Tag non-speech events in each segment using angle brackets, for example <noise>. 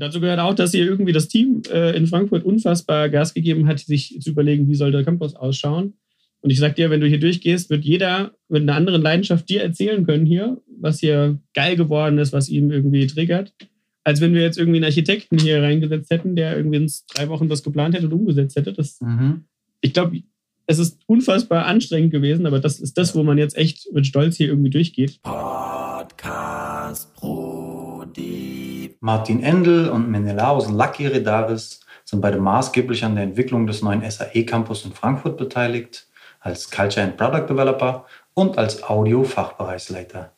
Und dazu gehört auch, dass hier irgendwie das Team äh, in Frankfurt unfassbar Gas gegeben hat, sich zu überlegen, wie soll der Campus ausschauen. Und ich sag dir, wenn du hier durchgehst, wird jeder mit einer anderen Leidenschaft dir erzählen können hier, was hier geil geworden ist, was ihm irgendwie triggert. Als wenn wir jetzt irgendwie einen Architekten hier reingesetzt hätten, der irgendwie in drei Wochen das geplant hätte und umgesetzt hätte. Das, mhm. Ich glaube, es ist unfassbar anstrengend gewesen, aber das ist das, wo man jetzt echt mit Stolz hier irgendwie durchgeht. Podcast Martin Endel und Menelausen Lucky Redaris sind beide maßgeblich an der Entwicklung des neuen SAE-Campus in Frankfurt beteiligt als Culture and Product Developer und als Audio-Fachbereichsleiter.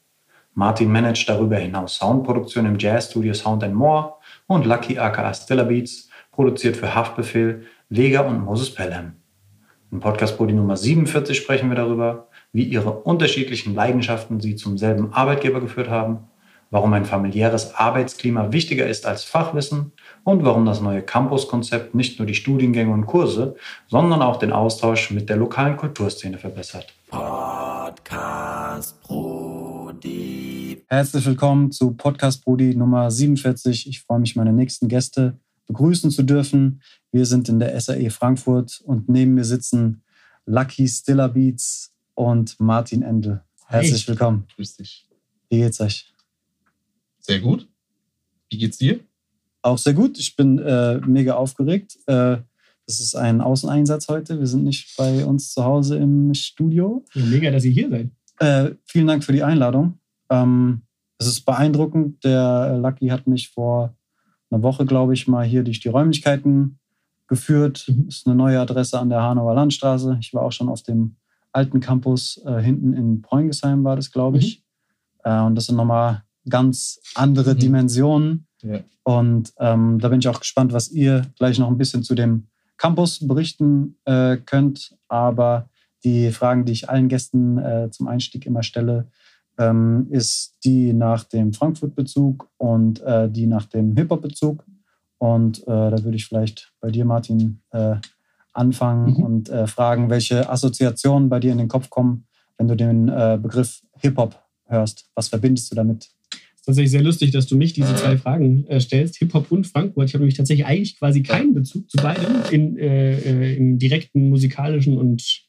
Martin managt darüber hinaus Soundproduktion im Jazzstudio Sound and More und Lucky aka Stiller Beats produziert für Haftbefehl, Vega und Moses Pelham. Im Podcast Podi Nummer 47 sprechen wir darüber, wie ihre unterschiedlichen Leidenschaften sie zum selben Arbeitgeber geführt haben, warum ein familiäres Arbeitsklima wichtiger ist als Fachwissen und warum das neue Campus-Konzept nicht nur die Studiengänge und Kurse, sondern auch den Austausch mit der lokalen Kulturszene verbessert. Podcast Brody. Herzlich willkommen zu Podcast Brody Nummer 47. Ich freue mich, meine nächsten Gäste begrüßen zu dürfen. Wir sind in der SAE Frankfurt und neben mir sitzen Lucky Stiller Beats und Martin Endel. Herzlich willkommen. Grüß dich. Wie geht's euch? Sehr gut. Wie geht's dir? Auch sehr gut. Ich bin äh, mega aufgeregt. Äh, das ist ein Außeneinsatz heute. Wir sind nicht bei uns zu Hause im Studio. Ja, mega, dass ihr hier seid. Äh, vielen Dank für die Einladung. Ähm, es ist beeindruckend. Der Lucky hat mich vor einer Woche, glaube ich, mal hier durch die Räumlichkeiten geführt. Das mhm. ist eine neue Adresse an der Hanauer Landstraße. Ich war auch schon auf dem alten Campus äh, hinten in Preungesheim, war das, glaube ich. Mhm. Äh, und das sind nochmal ganz andere mhm. Dimensionen. Ja. Und ähm, da bin ich auch gespannt, was ihr gleich noch ein bisschen zu dem Campus berichten äh, könnt. Aber die Fragen, die ich allen Gästen äh, zum Einstieg immer stelle, ähm, ist die nach dem Frankfurt-Bezug und äh, die nach dem Hip-Hop-Bezug. Und äh, da würde ich vielleicht bei dir, Martin, äh, anfangen mhm. und äh, fragen, welche Assoziationen bei dir in den Kopf kommen, wenn du den Begriff Hip-Hop hörst. Was verbindest du damit? Ist tatsächlich sehr lustig, dass du mich diese zwei Fragen äh, stellst, Hip-Hop und Frankfurt. Ich habe nämlich tatsächlich eigentlich quasi keinen Bezug zu beidem in, äh, äh, im direkten musikalischen und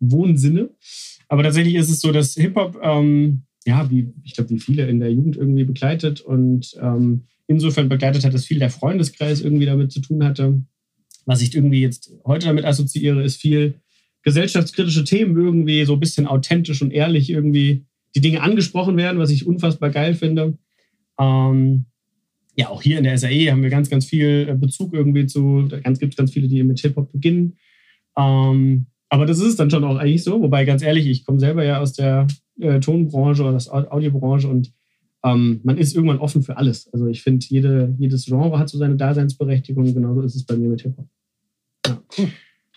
Wohnsinne. Aber tatsächlich ist es so, dass Hip-Hop, ähm, ja, wie ich glaube, wie viele in der Jugend irgendwie begleitet und ähm, insofern begleitet hat, dass viel der Freundeskreis irgendwie damit zu tun hatte. Was ich irgendwie jetzt heute damit assoziiere, ist viel gesellschaftskritische Themen irgendwie so ein bisschen authentisch und ehrlich irgendwie die Dinge angesprochen werden, was ich unfassbar geil finde. Ähm, ja, auch hier in der SAE haben wir ganz, ganz viel äh, Bezug irgendwie zu, da gibt es ganz viele, die mit Hip-Hop beginnen. Ähm, aber das ist dann schon auch eigentlich so. Wobei, ganz ehrlich, ich komme selber ja aus der äh, Tonbranche oder aus Audiobranche und ähm, man ist irgendwann offen für alles. Also ich finde, jede, jedes Genre hat so seine Daseinsberechtigung. Genauso ist es bei mir mit Hip-Hop. Ja.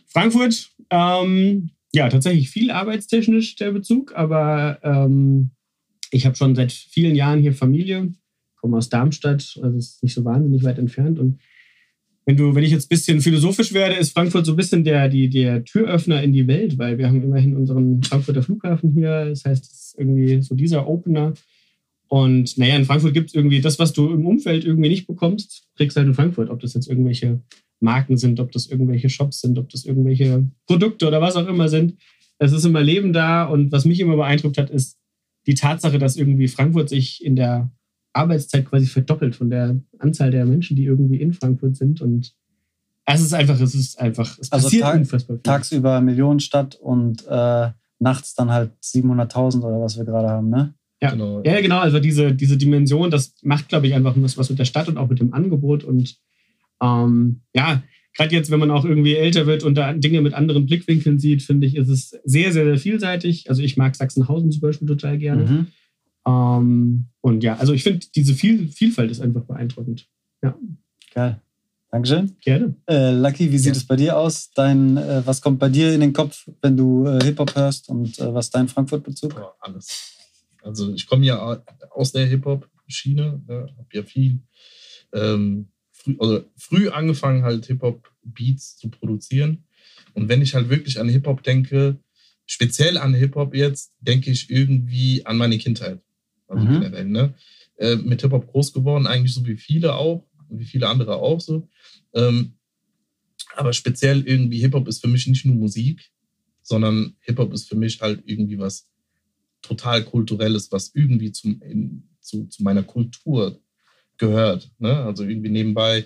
Frankfurt, ähm, ja, tatsächlich viel arbeitstechnisch der Bezug, aber ähm, ich habe schon seit vielen Jahren hier Familie, komme aus Darmstadt, also ist nicht so wahnsinnig weit entfernt. Und wenn du, wenn ich jetzt ein bisschen philosophisch werde, ist Frankfurt so ein bisschen der, die, der Türöffner in die Welt, weil wir haben immerhin unseren Frankfurter Flughafen hier. Das heißt, es ist irgendwie so dieser Opener. Und naja, in Frankfurt gibt es irgendwie das, was du im Umfeld irgendwie nicht bekommst, kriegst du halt in Frankfurt. Ob das jetzt irgendwelche Marken sind, ob das irgendwelche Shops sind, ob das irgendwelche Produkte oder was auch immer sind. Es ist immer Leben da und was mich immer beeindruckt hat, ist die Tatsache, dass irgendwie Frankfurt sich in der Arbeitszeit quasi verdoppelt von der Anzahl der Menschen, die irgendwie in Frankfurt sind und es ist einfach, es ist einfach, es also passiert tag, unfassbar viel. Tagsüber Millionenstadt und äh, nachts dann halt 700.000 oder was wir gerade haben, ne? Ja, genau. ja, genau. Also diese, diese Dimension, das macht, glaube ich, einfach was mit der Stadt und auch mit dem Angebot und ähm, ja, gerade jetzt, wenn man auch irgendwie älter wird und da Dinge mit anderen Blickwinkeln sieht, finde ich, ist es sehr, sehr, sehr vielseitig. Also ich mag Sachsenhausen zum Beispiel total gerne. Mhm. Ähm, und ja, also ich finde, diese Viel Vielfalt ist einfach beeindruckend. Ja. Geil. Dankeschön. Gerne. Äh, Lucky, wie sieht es bei dir aus? Dein, äh, was kommt bei dir in den Kopf, wenn du äh, Hip-Hop hörst und äh, was ist dein Frankfurt-Bezug? Ja, alles. Also ich komme ja aus der Hip-Hop-Schiene, ne? habe ja viel ähm, früh, also früh angefangen, halt Hip-Hop-Beats zu produzieren. Und wenn ich halt wirklich an Hip-Hop denke, speziell an Hip-Hop jetzt, denke ich irgendwie an meine Kindheit. Also mhm. generell, ne? Äh, mit Hip-Hop groß geworden, eigentlich so wie viele auch. wie viele andere auch so. Ähm, aber speziell irgendwie Hip-Hop ist für mich nicht nur Musik, sondern Hip-Hop ist für mich halt irgendwie was total Kulturelles, was irgendwie zum, in, zu, zu meiner Kultur gehört. Ne? Also irgendwie nebenbei,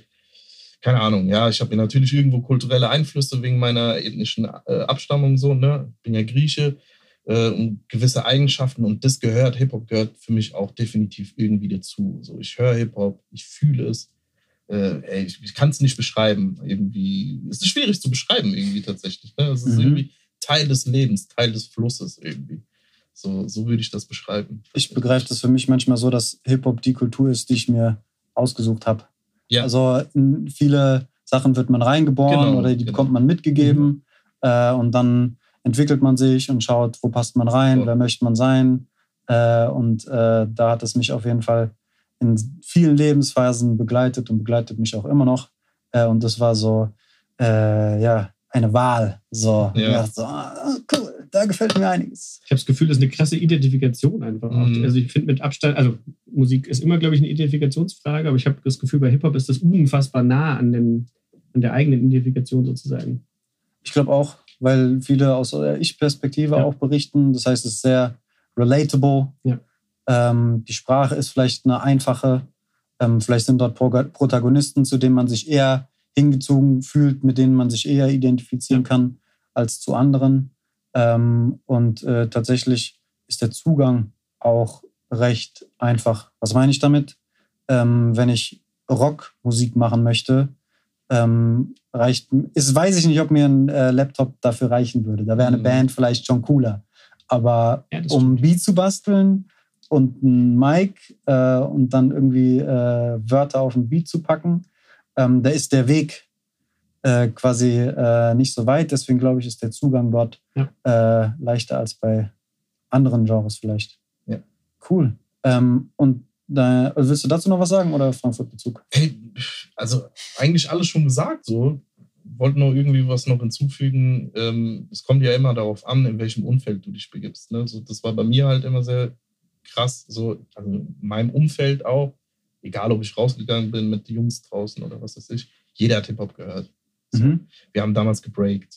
keine Ahnung, ja, ich habe mir natürlich irgendwo kulturelle Einflüsse wegen meiner ethnischen äh, Abstammung so, ne? Bin ja Grieche äh, und gewisse Eigenschaften und das gehört, Hip-Hop gehört für mich auch definitiv irgendwie dazu. So, ich höre Hip-Hop, ich fühle es. Äh, ey, ich, ich kann es nicht beschreiben. Irgendwie, es ist schwierig zu beschreiben, irgendwie tatsächlich. Ne? Es ist Mhm. irgendwie Teil des Lebens, Teil des Flusses irgendwie. So, so würde ich das beschreiben. Ich begreife das für mich manchmal so, dass Hip-Hop die Kultur ist, die ich mir ausgesucht habe. Ja. Also in viele Sachen wird man reingeboren Genau, oder die genau. bekommt man mitgegeben äh, und dann entwickelt man sich und schaut, wo passt man rein, Voll. wer möchte man sein. Äh, und äh, da hat es mich auf jeden Fall in vielen Lebensphasen begleitet und begleitet mich auch immer noch. Äh, und das war so, äh, ja, eine Wahl. So, Ja. So ah, cool, da gefällt mir einiges. Ich habe das Gefühl, das ist eine krasse Identifikation einfach. auch. Mhm. Also ich finde mit Abstand, also Musik ist immer, glaube ich, eine Identifikationsfrage, aber ich habe das Gefühl, bei Hip-Hop ist das unfassbar nah an, den, an der eigenen Identifikation sozusagen. Ich glaube auch, weil viele aus der Ich-Perspektive Ja. auch berichten. Das heißt, es ist sehr relatable. Ja. Ähm, die Sprache ist vielleicht eine einfache. Ähm, vielleicht sind dort Pro Protagonisten, zu denen man sich eher hingezogen fühlt, mit denen man sich eher identifizieren kann als zu anderen. Ähm, und äh, tatsächlich ist der Zugang auch recht einfach. Was meine ich damit? Ähm, wenn ich Rockmusik machen möchte, ähm, reicht, ist, weiß ich nicht, ob mir ein äh, Laptop dafür reichen würde. Da wäre eine Mhm. Band vielleicht schon cooler. Aber Ja, um stimmt. ein Beat zu basteln und ein Mic äh, und dann irgendwie äh, Wörter auf ein Beat zu packen, ähm, da ist der Weg äh, quasi äh, nicht so weit. Deswegen glaube ich, ist der Zugang dort äh, leichter als bei anderen Genres vielleicht. Ja. Cool. Ähm, und da, also willst du dazu noch was sagen oder Frankfurt-Bezug? Hey, also eigentlich alles schon gesagt so. Wollte nur irgendwie was noch hinzufügen. Ähm, es kommt ja immer darauf an, in welchem Umfeld du dich begibst. Ne? So, das war bei mir halt immer sehr krass. So, also in meinem Umfeld auch. Egal, ob ich rausgegangen bin mit den Jungs draußen oder was weiß ich. Jeder hat Hip-Hop gehört. Mhm. Wir haben damals gebreakt.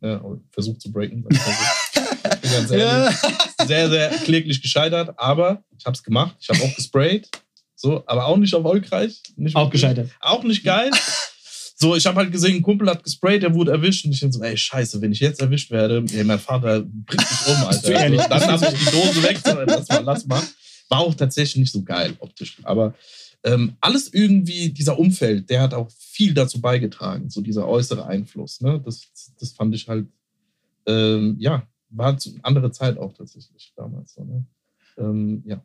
Ne? oder Versucht zu breaken. <laughs> ganz ehrlich. sehr, sehr kläglich gescheitert, aber ich habe es gemacht. Ich habe auch gesprayt. So, aber auch nicht erfolgreich. Nicht Auch wirklich. gescheitert. Auch nicht geil. So, ich habe halt gesehen, ein Kumpel hat gesprayt, der wurde erwischt. Und ich bin so, ey, scheiße, wenn ich jetzt erwischt werde, ey, mein Vater bringt mich um, Alter. Also, dann habe ich die Dose weg. Lass mal, lass mal. War auch tatsächlich nicht so geil optisch. Aber ähm, alles irgendwie, dieser Umfeld, der hat auch viel dazu beigetragen, so dieser äußere Einfluss. Ne? Das, das fand ich halt, ähm, ja, war zu, andere Zeit auch tatsächlich damals. So, ne? ähm, ja.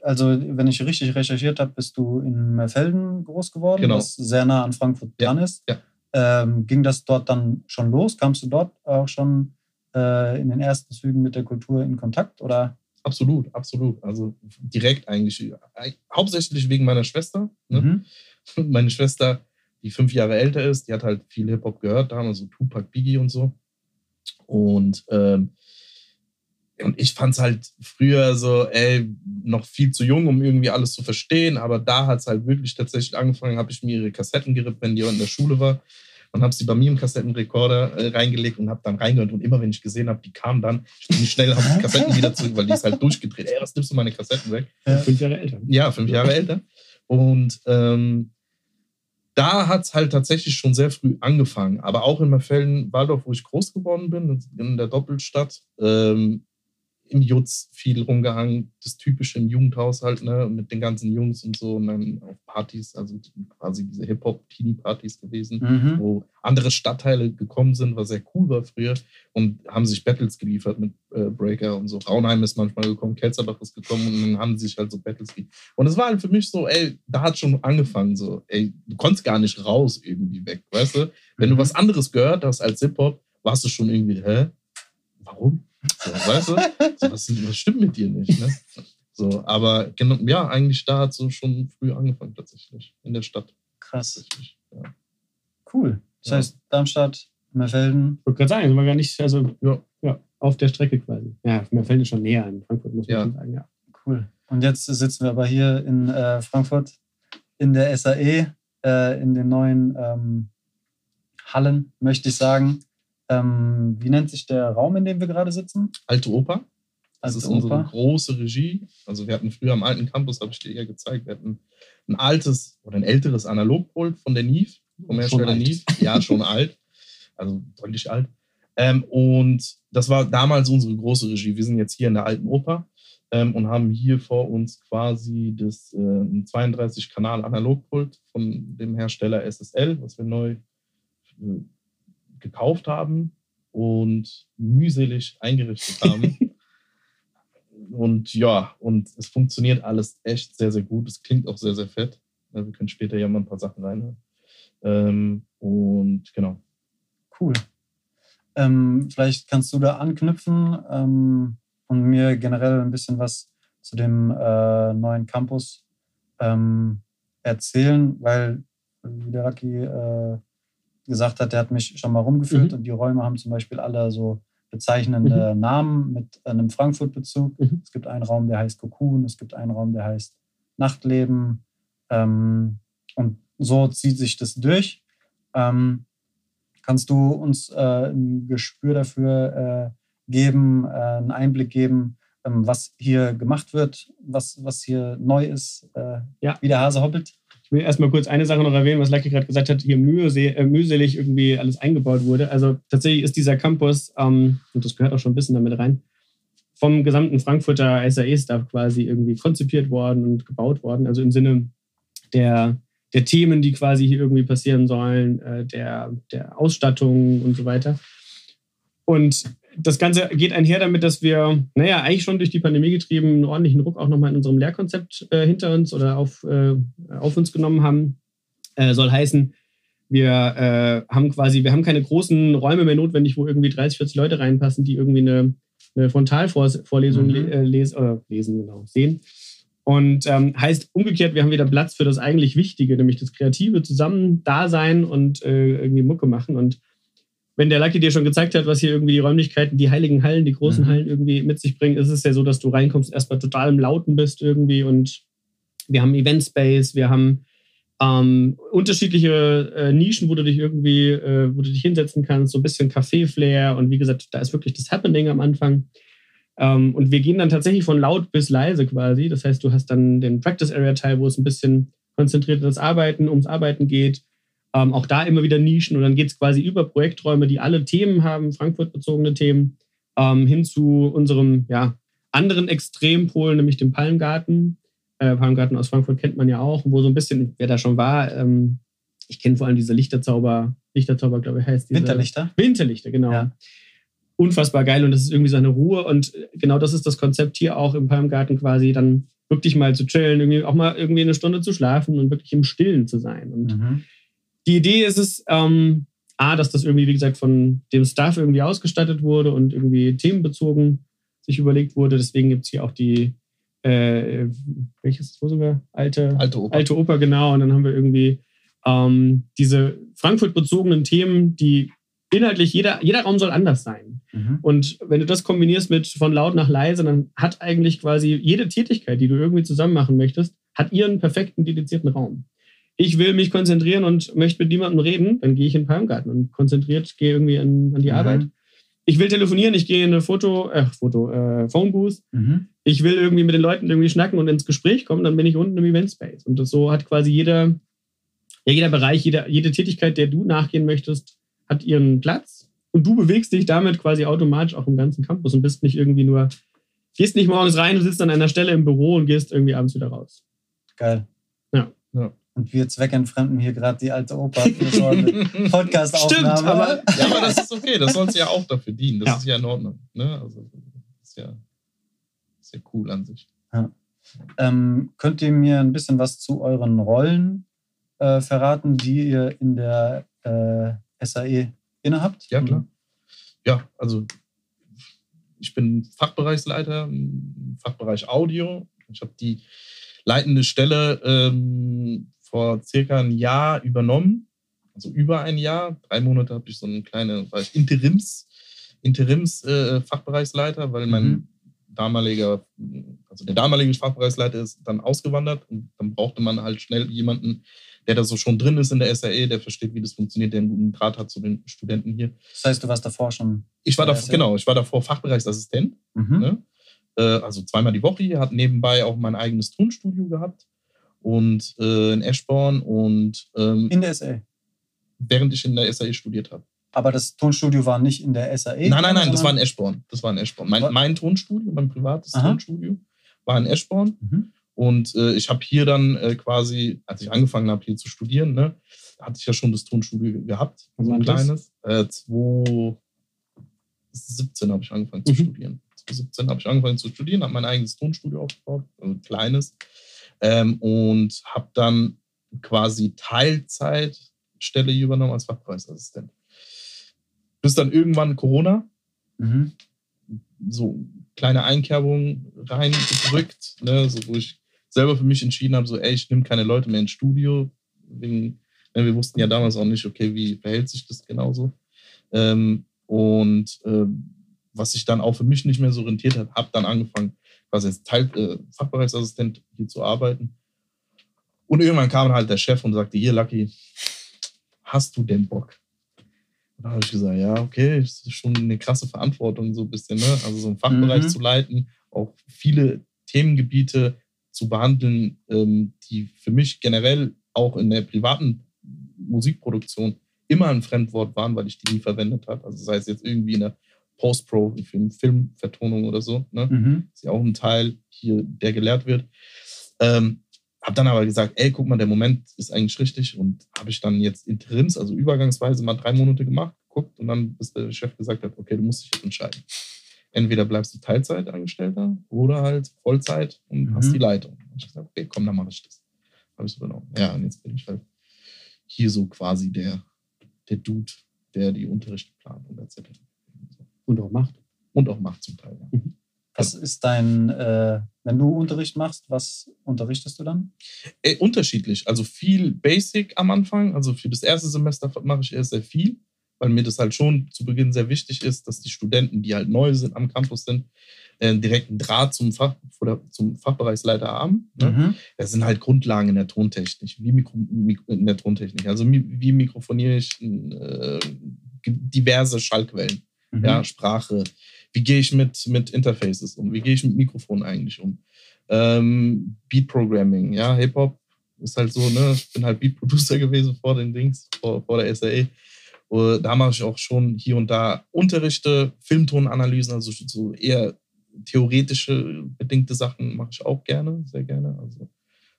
Also, wenn ich richtig recherchiert habe, bist du in Merfelden groß geworden, Genau. was sehr nah an Frankfurt Ja, dran ist. ja. Ähm, ging das dort dann schon los? Kamst du dort auch schon äh, in den ersten Zügen mit der Kultur in Kontakt? Oder? Absolut, absolut. Also direkt eigentlich. Äh, Hauptsächlich wegen meiner Schwester. Ne? Mhm. Meine Schwester, die fünf Jahre älter ist, die hat halt viel Hip-Hop gehört, damals so Tupac, Biggie und so. Und, ähm, und ich fand es halt früher so, ey, noch viel zu jung, um irgendwie alles zu verstehen. Aber da hat es halt wirklich tatsächlich angefangen, habe ich mir ihre Kassetten gerippt, wenn die in der Schule war. Und habe sie bei mir im Kassettenrekorder äh, reingelegt und habe dann reingehört. Und immer wenn ich gesehen habe, die kam dann, ich bin schnell auf die Kassetten wieder zurück, weil die ist halt durchgedreht. Ey, was nimmst du meine Kassetten weg? Fünf Jahre älter. Ja, fünf Jahre älter. Und ähm, da hat es halt tatsächlich schon sehr früh angefangen. Aber auch in Merfelden-Waldorf, wo ich groß geworden bin, in der Doppelstadt, ähm, im Jutz viel rumgehangen, das typische im Jugendhaushalt, ne, mit den ganzen Jungs und so und dann auf Partys, also quasi diese Hip-Hop-Teenie-Partys gewesen Mhm. wo andere Stadtteile gekommen sind, was sehr cool war früher und haben sich Battles geliefert mit äh, Breaker und so. Raunheim ist manchmal gekommen, Kelzerbach ist gekommen und dann haben sie sich halt so Battles geliefert. Und es war halt für mich so, ey, da hat schon angefangen so, ey, du konntest gar nicht raus irgendwie weg, weißt du? Wenn du Mhm. was anderes gehört hast als Hip-Hop, warst du schon irgendwie, hä? Warum? So, weißt du? So, was, was stimmt mit dir nicht, ne? So, aber genau, ja, eigentlich da hat so schon früh angefangen tatsächlich, in der Stadt. Krass. Ja. Cool. Das Ja. heißt, Darmstadt, Merfelden. Ich wollte gerade sagen, sind wir gar nicht, also Ja. ja, auf der Strecke quasi. Ja, fällt es schon näher an Frankfurt, muss man sagen, ja. Cool. Und jetzt sitzen wir aber hier in äh, Frankfurt in der SAE, äh, in den neuen ähm, Hallen, möchte ich sagen. Ähm, wie nennt sich der Raum, in dem wir gerade sitzen? Alte Oper. Das Alte ist unsere Oper. große Regie. Also wir hatten früher am alten Campus, habe ich dir ja gezeigt, wir hatten ein altes oder ein älteres Analogpult von der Neve, vom Hersteller. Neve. Ja, schon <laughs> alt. Also deutlich alt. Ähm, und das war damals unsere große Regie. Wir sind jetzt hier in der alten Oper ähm, und haben hier vor uns quasi das äh, ein 32-Kanal-Analogpult von dem Hersteller SSL, was wir neu äh, gekauft haben und mühselig eingerichtet haben. <laughs> und ja, und es funktioniert alles echt sehr, sehr gut. Es klingt auch sehr, sehr fett. Wir können später ja mal ein paar Sachen reinhören. Ähm, und genau. Cool. Ähm, vielleicht kannst du da anknüpfen ähm, und mir generell ein bisschen was zu dem äh, neuen Campus ähm, erzählen, weil, wie der Lucky äh, gesagt hat, der hat mich schon mal rumgeführt Mhm. und die Räume haben zum Beispiel alle so bezeichnende Namen mit einem Frankfurt-Bezug. Mhm. Es gibt einen Raum, der heißt Cocoon, es gibt einen Raum, der heißt Nachtleben. Ähm, und so zieht sich das durch. Ähm, kannst du uns äh, ein Gespür dafür äh, geben, äh, einen Einblick geben, ähm, was hier gemacht wird, was, was hier neu ist, äh, Ja. wie der Hase hoppelt? Will erstmal kurz eine Sache noch erwähnen, was Lucky gerade gesagt hat, hier äh, mühselig irgendwie alles eingebaut wurde. Also tatsächlich ist dieser Campus, ähm, und das gehört auch schon ein bisschen damit rein, vom gesamten Frankfurter SAE-Staff quasi irgendwie konzipiert worden und gebaut worden. Also im Sinne der, der Themen, die quasi hier irgendwie passieren sollen, äh, der, der Ausstattung und so weiter. Und das Ganze geht einher damit, dass wir, naja, eigentlich schon durch die Pandemie getrieben, einen ordentlichen Ruck auch nochmal in unserem Lehrkonzept äh, hinter uns oder auf, äh, auf uns genommen haben. Äh, soll heißen, wir äh, haben quasi, wir haben keine großen Räume mehr notwendig, wo irgendwie 30, 40 Leute reinpassen, die irgendwie eine, eine Frontalvorlesung Mhm. le äh, les äh, lesen, genau, sehen. Und ähm, heißt umgekehrt, wir haben wieder Platz für das eigentlich Wichtige, nämlich das kreative Zusammen-Dasein und äh, irgendwie Mucke machen. Und wenn der Lucky dir schon gezeigt hat, was hier irgendwie die Räumlichkeiten, die heiligen Hallen, die großen Mhm. Hallen irgendwie mit sich bringen, ist es ja so, dass du reinkommst, erstmal total im Lauten bist irgendwie und wir haben Event Space, wir haben ähm, unterschiedliche äh, Nischen, wo du dich irgendwie, äh, wo du dich hinsetzen kannst, so ein bisschen Café-Flair und wie gesagt, da ist wirklich das Happening am Anfang. Ähm, und wir gehen dann tatsächlich von laut bis leise quasi. Das heißt, du hast dann den Practice Area Teil, wo es ein bisschen konzentriertes Arbeiten, ums Arbeiten geht. Ähm, auch da immer wieder Nischen und dann geht es quasi über Projekträume, die alle Themen haben, Frankfurt-bezogene Themen, ähm, hin zu unserem ja, anderen Extrempol, nämlich dem Palmgarten. Äh, Palmgarten aus Frankfurt kennt man ja auch, wo so ein bisschen, wer da schon war, ähm, ich kenne vor allem diese Lichterzauber, Lichterzauber, glaube ich, heißt diese. Winterlichter? Winterlichter, genau. Ja. Unfassbar geil und das ist irgendwie so eine Ruhe und genau das ist das Konzept hier auch im Palmgarten quasi, dann wirklich mal zu chillen, irgendwie auch mal irgendwie eine Stunde zu schlafen und wirklich im Stillen zu sein. Und Mhm. Die Idee ist es, ähm, A, dass das irgendwie, wie gesagt, von dem Staff irgendwie ausgestattet wurde und irgendwie themenbezogen sich überlegt wurde. Deswegen gibt es hier auch die, äh, welches, wo sind wir? Alte, Alte Oper. Alte Oper, genau. Und dann haben wir irgendwie ähm, diese Frankfurt-bezogenen Themen, die inhaltlich, jeder, jeder Raum soll anders sein. Mhm. Und wenn du das kombinierst mit von laut nach leise, dann hat eigentlich quasi jede Tätigkeit, die du irgendwie zusammen machen möchtest, hat ihren perfekten, dedizierten Raum. Ich will mich konzentrieren und möchte mit niemandem reden, dann gehe ich in den Palmgarten und konzentriert gehe irgendwie an, an die Mhm. Arbeit. Ich will telefonieren, ich gehe in eine Foto, äh, Foto, äh, Phone Booth. Mhm. Ich will irgendwie mit den Leuten irgendwie schnacken und ins Gespräch kommen, dann bin ich unten im Event Space. Und das so hat quasi jeder, ja, jeder Bereich, jeder, jede Tätigkeit, der du nachgehen möchtest, hat ihren Platz. Und du bewegst dich damit quasi automatisch auch im ganzen Campus und bist nicht irgendwie nur, gehst nicht morgens rein und sitzt an einer Stelle im Büro und gehst irgendwie abends wieder raus. Geil. Ja. Ja. Und wir zweckentfremden hier gerade die alte Oper <laughs> für so eine Podcast-Aufnahme. Stimmt, aber- Ja, aber das ist okay. Das soll uns ja auch dafür dienen. Das Ja. ist ja in Ordnung. Ne? Also, das ist ja, ist ja cool an sich. Ähm, könnt ihr mir ein bisschen was zu euren Rollen äh, verraten, die ihr in der äh, SAE innehabt? Ja, klar. Ja, also ich bin Fachbereichsleiter im Fachbereich Audio. Ich habe die leitende Stelle ähm, vor circa ein Jahr übernommen. Also über ein Jahr. Drei Monate habe ich so eine kleine war ich Interims, Interims äh, Fachbereichsleiter, weil mein Mhm. damaliger, also der damalige Fachbereichsleiter ist dann ausgewandert und dann brauchte man halt schnell jemanden, der da so schon drin ist in der SAE, der versteht, wie das funktioniert, der einen guten Draht hat zu den Studenten hier. Das heißt, du warst davor schon. Ich war Ja, da, sehr genau, ich war davor Fachbereichsassistent, Mhm. ne? äh, also zweimal die Woche hier, hat nebenbei auch mein eigenes Tonstudio gehabt und äh, in Eschborn und ähm, In der SAE. während ich in der SAE studiert habe. Aber das Tonstudio war nicht in der SAE? Nein, nein, nein, das war in Eschborn. Das war in Eschborn. Mein, mein Tonstudio, mein privates Aha. Tonstudio, war in Eschborn. Mhm. Und äh, ich habe hier dann äh, quasi, als ich angefangen habe, hier zu studieren, ne, hatte ich ja schon das Tonstudio gehabt, Wann so ein kleines. Äh, 2017 habe ich angefangen zu Mhm. studieren. 2017 habe ich angefangen zu studieren, habe mein eigenes Tonstudio aufgebaut, also ein kleines. Ähm, und habe dann quasi Teilzeitstelle übernommen als Fachpreisassistent. Bis dann irgendwann Corona, Mhm. so kleine Einkerbungen reingedrückt, ne, so wo ich selber für mich entschieden habe, so, ey, ich nehme keine Leute mehr ins Studio. Wegen, ne, wir wussten ja damals auch nicht, okay, wie verhält sich das genauso. Ähm, und ähm, was sich dann auch für mich nicht mehr so rentiert hat, habe dann angefangen, quasi als Teil, äh, Fachbereichsassistent hier zu arbeiten. Und irgendwann kam halt der Chef und sagte, hier, Lucky, hast du denn Bock? Und da habe ich gesagt, ja, okay, das ist schon eine krasse Verantwortung, so ein bisschen, ne? Also so einen Fachbereich Mhm. zu leiten, auch viele Themengebiete zu behandeln, ähm, die für mich generell auch in der privaten Musikproduktion immer ein Fremdwort waren, weil ich die nie verwendet habe. Also sei es jetzt irgendwie in der Post-Pro für eine Filmvertonung oder so, ne? Mhm. ist ja auch ein Teil hier, der gelehrt wird. Ähm, habe dann aber gesagt, ey, guck mal, der Moment ist eigentlich richtig und habe ich dann jetzt interims, also übergangsweise mal drei Monate gemacht, geguckt und dann bis der Chef gesagt hat, okay, du musst dich jetzt entscheiden. Entweder bleibst du Teilzeitangestellter oder halt Vollzeit und Mhm. hast die Leitung. Und ich gesagt, okay, komm, dann mache ich das. Habe ich so genommen. Ja, und jetzt bin ich halt hier so quasi der, der Dude, der die Unterrichte plant und etc. Und auch macht. Und auch macht zum Teil. Ja. Was ist dein, äh, wenn du Unterricht machst, was unterrichtest du dann? Äh, unterschiedlich. Also viel Basic am Anfang. Also für das erste Semester mache ich erst sehr viel, weil mir das halt schon zu Beginn sehr wichtig ist, dass die Studenten, die halt neu sind am Campus sind, äh, direkt einen Draht zum, Fach, oder zum Fachbereichsleiter haben. Ne? Mhm. Das sind halt Grundlagen in der Tontechnik. Wie Mikro, Mik in der Tontechnik. Also wie mikrofoniere ich äh, diverse Schallquellen, Mhm. ja, Sprache. Wie gehe ich mit, mit Interfaces um? Wie gehe ich mit Mikrofon eigentlich um? Ähm, Beat Programming, ja, Hip-Hop ist halt so, ne? Ich bin halt Beat Producer <laughs> gewesen vor den Dings, vor, vor der SAE. Und da mache ich auch schon hier und da Unterrichte, Filmtonanalysen, also so eher theoretische bedingte Sachen mache ich auch gerne, sehr gerne. Also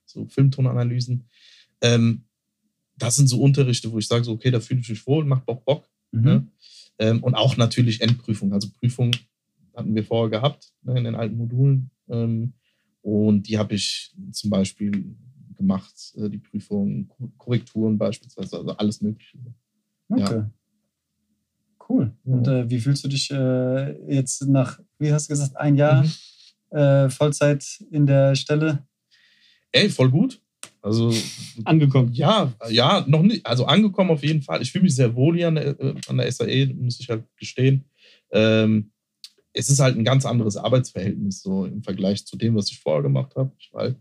so Filmtonanalysen. Ähm, das sind so Unterrichte, wo ich sage, so, okay, da fühle ich mich wohl, macht auch Bock. Mhm. Ne? Ähm, und auch natürlich Endprüfung. Also Prüfung hatten wir vorher gehabt ne, in den alten Modulen. Ähm, und die habe ich zum Beispiel gemacht, äh, die Prüfung, Ko- Korrekturen beispielsweise, also alles Mögliche. Okay. Cool. Ja. Und äh, wie fühlst du dich äh, jetzt nach, wie hast du gesagt, ein Jahr Mhm. äh, Vollzeit in der Stelle? Ey, voll gut. Also <laughs> Angekommen. Ja, ja, noch nicht. Also angekommen auf jeden Fall. Ich fühle mich sehr wohl hier an der, äh, an der SAE, muss ich halt gestehen. Ähm, es ist halt ein ganz anderes Arbeitsverhältnis so im Vergleich zu dem, was ich vorher gemacht habe. Ich war halt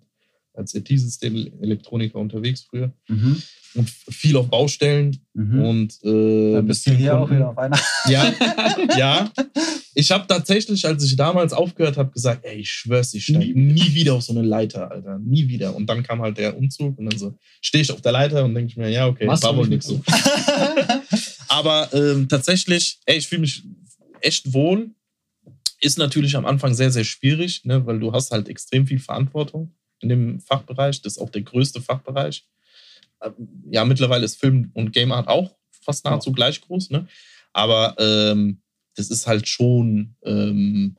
als IT-System-Elektroniker unterwegs früher Mhm. und viel auf Baustellen Mhm. und äh, da bist du hier auch Kunden. wieder auf einer. Ja, <laughs> ja. Ich habe tatsächlich, als ich damals aufgehört habe, gesagt, ey, ich schwör's, ich steige nie wieder auf so eine Leiter, Alter. Nie wieder. Und dann kam halt der Umzug und dann so stehe ich auf der Leiter und denke ich mir, ja, okay, Machst war wohl nichts so. <laughs> Aber ähm, tatsächlich, ey, ich fühle mich echt wohl. Ist natürlich am Anfang sehr, sehr schwierig, ne, weil du hast halt extrem viel Verantwortung in dem Fachbereich. Das ist auch der größte Fachbereich. Ähm, Ja, mittlerweile ist Film und Game Art auch fast nahezu gleich groß, ne? Aber ähm, das ist halt schon, ähm,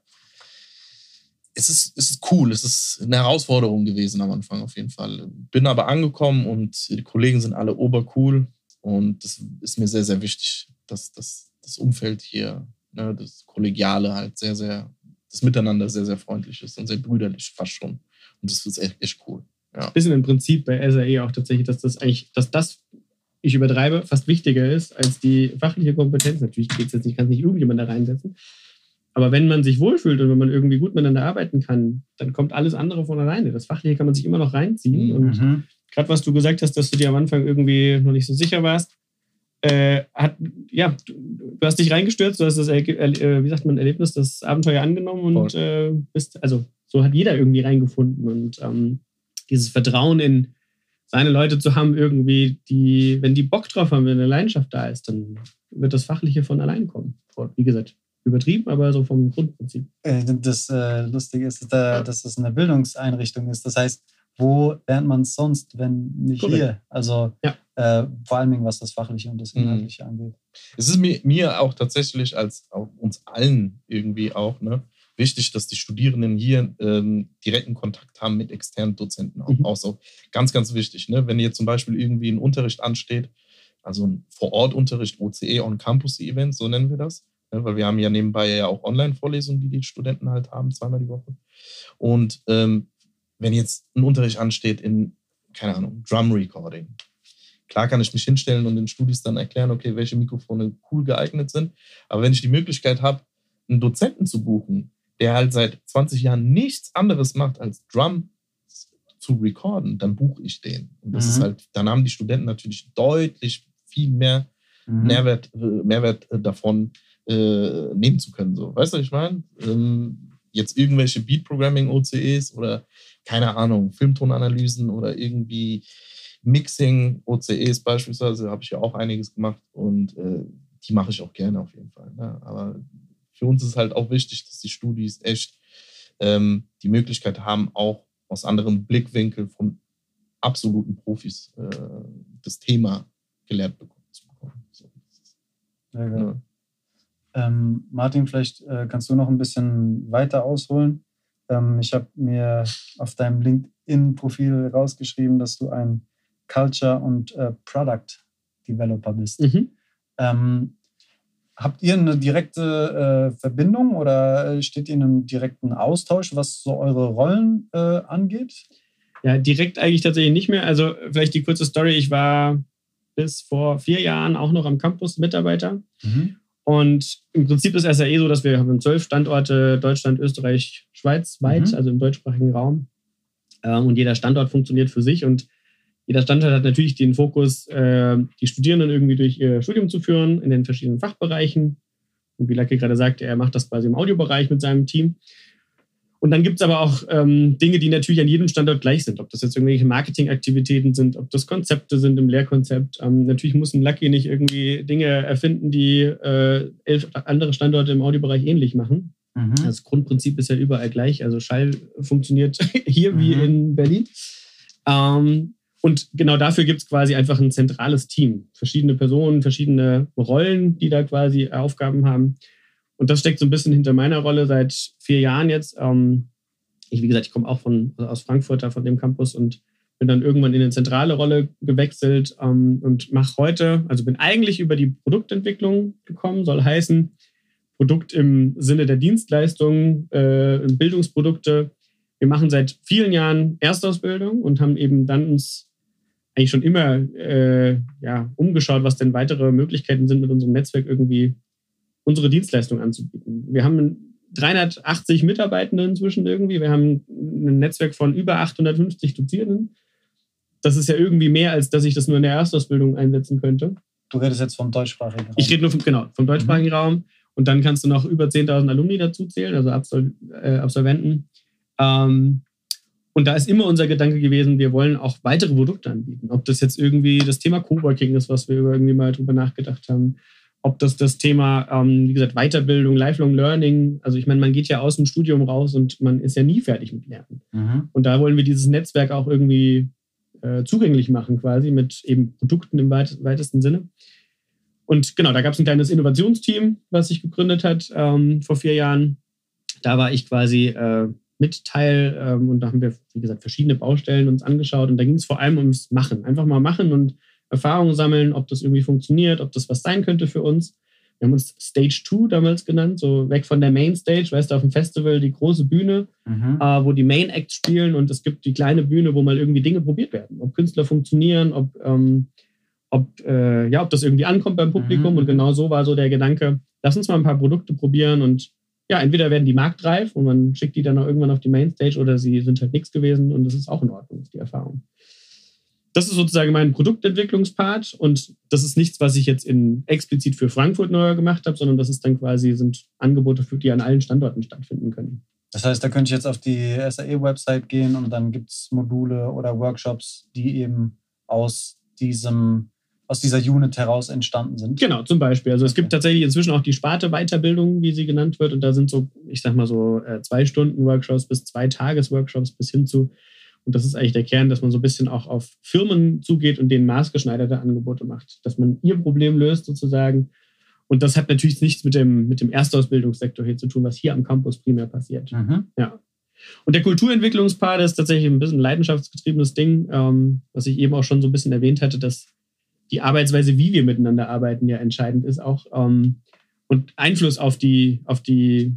es, ist, es ist cool, es ist eine Herausforderung gewesen am Anfang auf jeden Fall. Bin aber angekommen und die Kollegen sind alle obercool und das ist mir sehr, sehr wichtig, dass, dass das Umfeld hier, ne, das Kollegiale halt sehr, sehr, das Miteinander sehr, sehr freundlich ist und sehr brüderlich fast schon. Und das ist echt, echt cool. Bisschen im Prinzip bei SAE auch tatsächlich, dass das eigentlich, dass das, ich übertreibe, fast wichtiger ist als die fachliche Kompetenz. Natürlich geht es jetzt nicht, kann nicht irgendjemand da reinsetzen. Aber wenn man sich wohlfühlt und wenn man irgendwie gut miteinander arbeiten kann, dann kommt alles andere von alleine. Das Fachliche kann man sich immer noch reinziehen. Mhm. Und gerade was du gesagt hast, dass du dir am Anfang irgendwie noch nicht so sicher warst, äh, hat, ja, du, du hast dich reingestürzt, du hast das, äh, wie sagt man, Erlebnis, das Abenteuer angenommen und äh, bist, also so hat jeder irgendwie reingefunden und ähm, dieses Vertrauen in seine Leute zu haben, irgendwie, die, wenn die Bock drauf haben, wenn eine Leidenschaft da ist, dann wird das Fachliche von allein kommen. Wie gesagt, übertrieben, aber so vom Grundprinzip. Äh, Das äh, Lustige ist, da- dass es eine Bildungseinrichtung ist. Das heißt, wo lernt man es sonst, wenn nicht Korrekt. hier? Also Ja. äh, vor allem, Dingen, was das Fachliche und das Mhm. Inhaltliche angeht. Es ist mir, mir auch tatsächlich als auch uns allen irgendwie auch ne, wichtig, dass die Studierenden hier ähm, direkten Kontakt haben mit externen Dozenten. Auch, Mhm. auch so ganz, ganz wichtig. Ne? Wenn jetzt zum Beispiel irgendwie ein Unterricht ansteht, also ein Vor-Ort-Unterricht, OCE, On-Campus-Event, so nennen wir das. Ne? Weil wir haben ja nebenbei ja auch Online-Vorlesungen, die die Studenten halt haben, zweimal die Woche. Und ähm, wenn jetzt ein Unterricht ansteht in, keine Ahnung, Drum-Recording, Klar kann ich mich hinstellen und den Studis dann erklären, okay, welche Mikrofone cool geeignet sind. Aber wenn ich die Möglichkeit habe, einen Dozenten zu buchen, der halt seit 20 Jahren nichts anderes macht, als Drum zu recorden, dann buche ich den. Und das Mhm. ist halt, dann haben die Studenten natürlich deutlich viel mehr Mhm. Mehrwert, äh, Mehrwert äh, davon äh, nehmen zu können. So. Weißt du, was ich meine? Ähm, jetzt irgendwelche Beat-Programming OCEs oder keine Ahnung, Filmtonanalysen oder irgendwie Mixing OCEs beispielsweise, habe ich ja auch einiges gemacht und äh, die mache ich auch gerne auf jeden Fall. Ne? Aber für uns ist halt auch wichtig, dass die Studis echt ähm, die Möglichkeit haben, auch aus anderen Blickwinkeln von absoluten Profis äh, das Thema gelehrt bekommen zu bekommen. So. Sehr geil. Ja. Ähm, Martin, vielleicht äh, kannst du noch ein bisschen weiter ausholen. Ähm, ich habe mir auf deinem LinkedIn-Profil rausgeschrieben, dass du ein Culture- und äh, Product-Developer bist. Mhm. Ähm, habt ihr eine direkte äh, Verbindung oder steht ihr in einem direkten Austausch, was so eure Rollen äh, angeht? Ja, direkt eigentlich tatsächlich nicht mehr. Also vielleicht die kurze Story. Ich war bis vor vier Jahren auch noch am Campus Mitarbeiter. Und im Prinzip ist es ja eh so, dass wir haben zwölf Standorte, Deutschland, Österreich, Schweiz weit, Mhm. also im deutschsprachigen Raum. Ähm, Und jeder Standort funktioniert für sich und jeder Standort hat natürlich den Fokus, äh, die Studierenden irgendwie durch ihr Studium zu führen in den verschiedenen Fachbereichen. Und wie Lucky gerade sagte, er macht das quasi im Audiobereich mit seinem Team. Und dann gibt es aber auch ähm, Dinge, die natürlich an jedem Standort gleich sind. Ob das jetzt irgendwelche Marketingaktivitäten sind, ob das Konzepte sind im Lehrkonzept. Ähm, natürlich muss ein Lucky nicht irgendwie Dinge erfinden, die äh, elf andere Standorte im Audiobereich ähnlich machen. Mhm. Das Grundprinzip ist ja überall gleich. Also Schall funktioniert <laughs> hier wie Mhm. in Berlin. Ähm, und genau dafür gibt es quasi einfach ein zentrales Team. Verschiedene Personen, verschiedene Rollen, die da quasi Aufgaben haben. Und das steckt so ein bisschen hinter meiner Rolle seit vier Jahren jetzt. Ähm, ich, wie gesagt, ich komme auch von, aus Frankfurt, da von dem Campus und bin dann irgendwann in eine zentrale Rolle gewechselt ähm, und mache heute, also bin eigentlich über die Produktentwicklung gekommen, soll heißen, Produkt im Sinne der Dienstleistung, äh, Bildungsprodukte. Wir machen seit vielen Jahren Erstausbildung und haben eben dann uns eigentlich schon immer äh, ja, umgeschaut, was denn weitere Möglichkeiten sind, mit unserem Netzwerk irgendwie unsere Dienstleistung anzubieten. Wir haben 380 Mitarbeitende inzwischen irgendwie. Wir haben ein Netzwerk von über 850 Dozierenden. Das ist ja irgendwie mehr, als dass ich das nur in der Erstausbildung einsetzen könnte. Du redest jetzt vom deutschsprachigen Raum. Ich rede nur vom, genau, vom deutschsprachigen Raum. Und dann kannst du noch über 10.000 Alumni dazu zählen, also Absol äh, Absolventen. Ähm, und da ist immer unser Gedanke gewesen, wir wollen auch weitere Produkte anbieten. Ob das jetzt irgendwie das Thema Coworking ist, was wir irgendwie mal drüber nachgedacht haben. Ob das das Thema, ähm, wie gesagt, Weiterbildung, Lifelong Learning. Also ich meine, man geht ja aus dem Studium raus und man ist ja nie fertig mit Lernen. Mhm. Und da wollen wir dieses Netzwerk auch irgendwie äh, zugänglich machen, quasi mit eben Produkten im weit weitesten Sinne. Und genau, da gab es ein kleines Innovationsteam, was sich gegründet hat ähm, vor vier Jahren. Da war ich quasi äh, mit Teil ähm, und da haben wir, wie gesagt, verschiedene Baustellen uns angeschaut und da ging es vor allem ums Machen. Einfach mal machen und Erfahrungen sammeln, ob das irgendwie funktioniert, ob das was sein könnte für uns. Wir haben uns Stage 2 damals genannt, so weg von der Main Stage, weißt du, auf dem Festival die große Bühne, Mhm. äh, wo die Main Acts spielen und es gibt die kleine Bühne, wo mal irgendwie Dinge probiert werden. Ob Künstler funktionieren, ob, ähm, ob, äh, ja, ob das irgendwie ankommt beim Publikum. Mhm. Und genau so war so der Gedanke, lass uns mal ein paar Produkte probieren und ja, entweder werden die marktreif und man schickt die dann auch irgendwann auf die Mainstage oder sie sind halt nichts gewesen und das ist auch in Ordnung, ist die Erfahrung. Das ist sozusagen mein Produktentwicklungspart und das ist nichts, was ich jetzt in, explizit für Frankfurt neu gemacht habe, sondern das ist dann quasi, sind Angebote, die an allen Standorten stattfinden können. Das heißt, da könnte ich jetzt auf die SAE-Website gehen und dann gibt es Module oder Workshops, die eben aus diesem aus dieser Unit heraus entstanden sind. Genau, zum Beispiel. Also es gibt tatsächlich inzwischen auch die Sparte Weiterbildung, wie sie genannt wird. Und da sind so, ich sag mal so, äh, zwei Stunden Workshops bis zwei Tages-Workshops bis hin zu. Und das ist eigentlich der Kern, dass man so ein bisschen auch auf Firmen zugeht und denen maßgeschneiderte Angebote macht. Dass man ihr Problem löst sozusagen. Und das hat natürlich nichts mit dem, mit dem Erstausbildungssektor hier zu tun, was hier am Campus primär passiert. Mhm. Ja. Und der Kulturentwicklungspart ist tatsächlich ein bisschen ein leidenschaftsgetriebenes Ding, ähm, was ich eben auch schon so ein bisschen erwähnt hatte, dass die Arbeitsweise, wie wir miteinander arbeiten, ja entscheidend ist auch ähm, und Einfluss auf die, auf, die,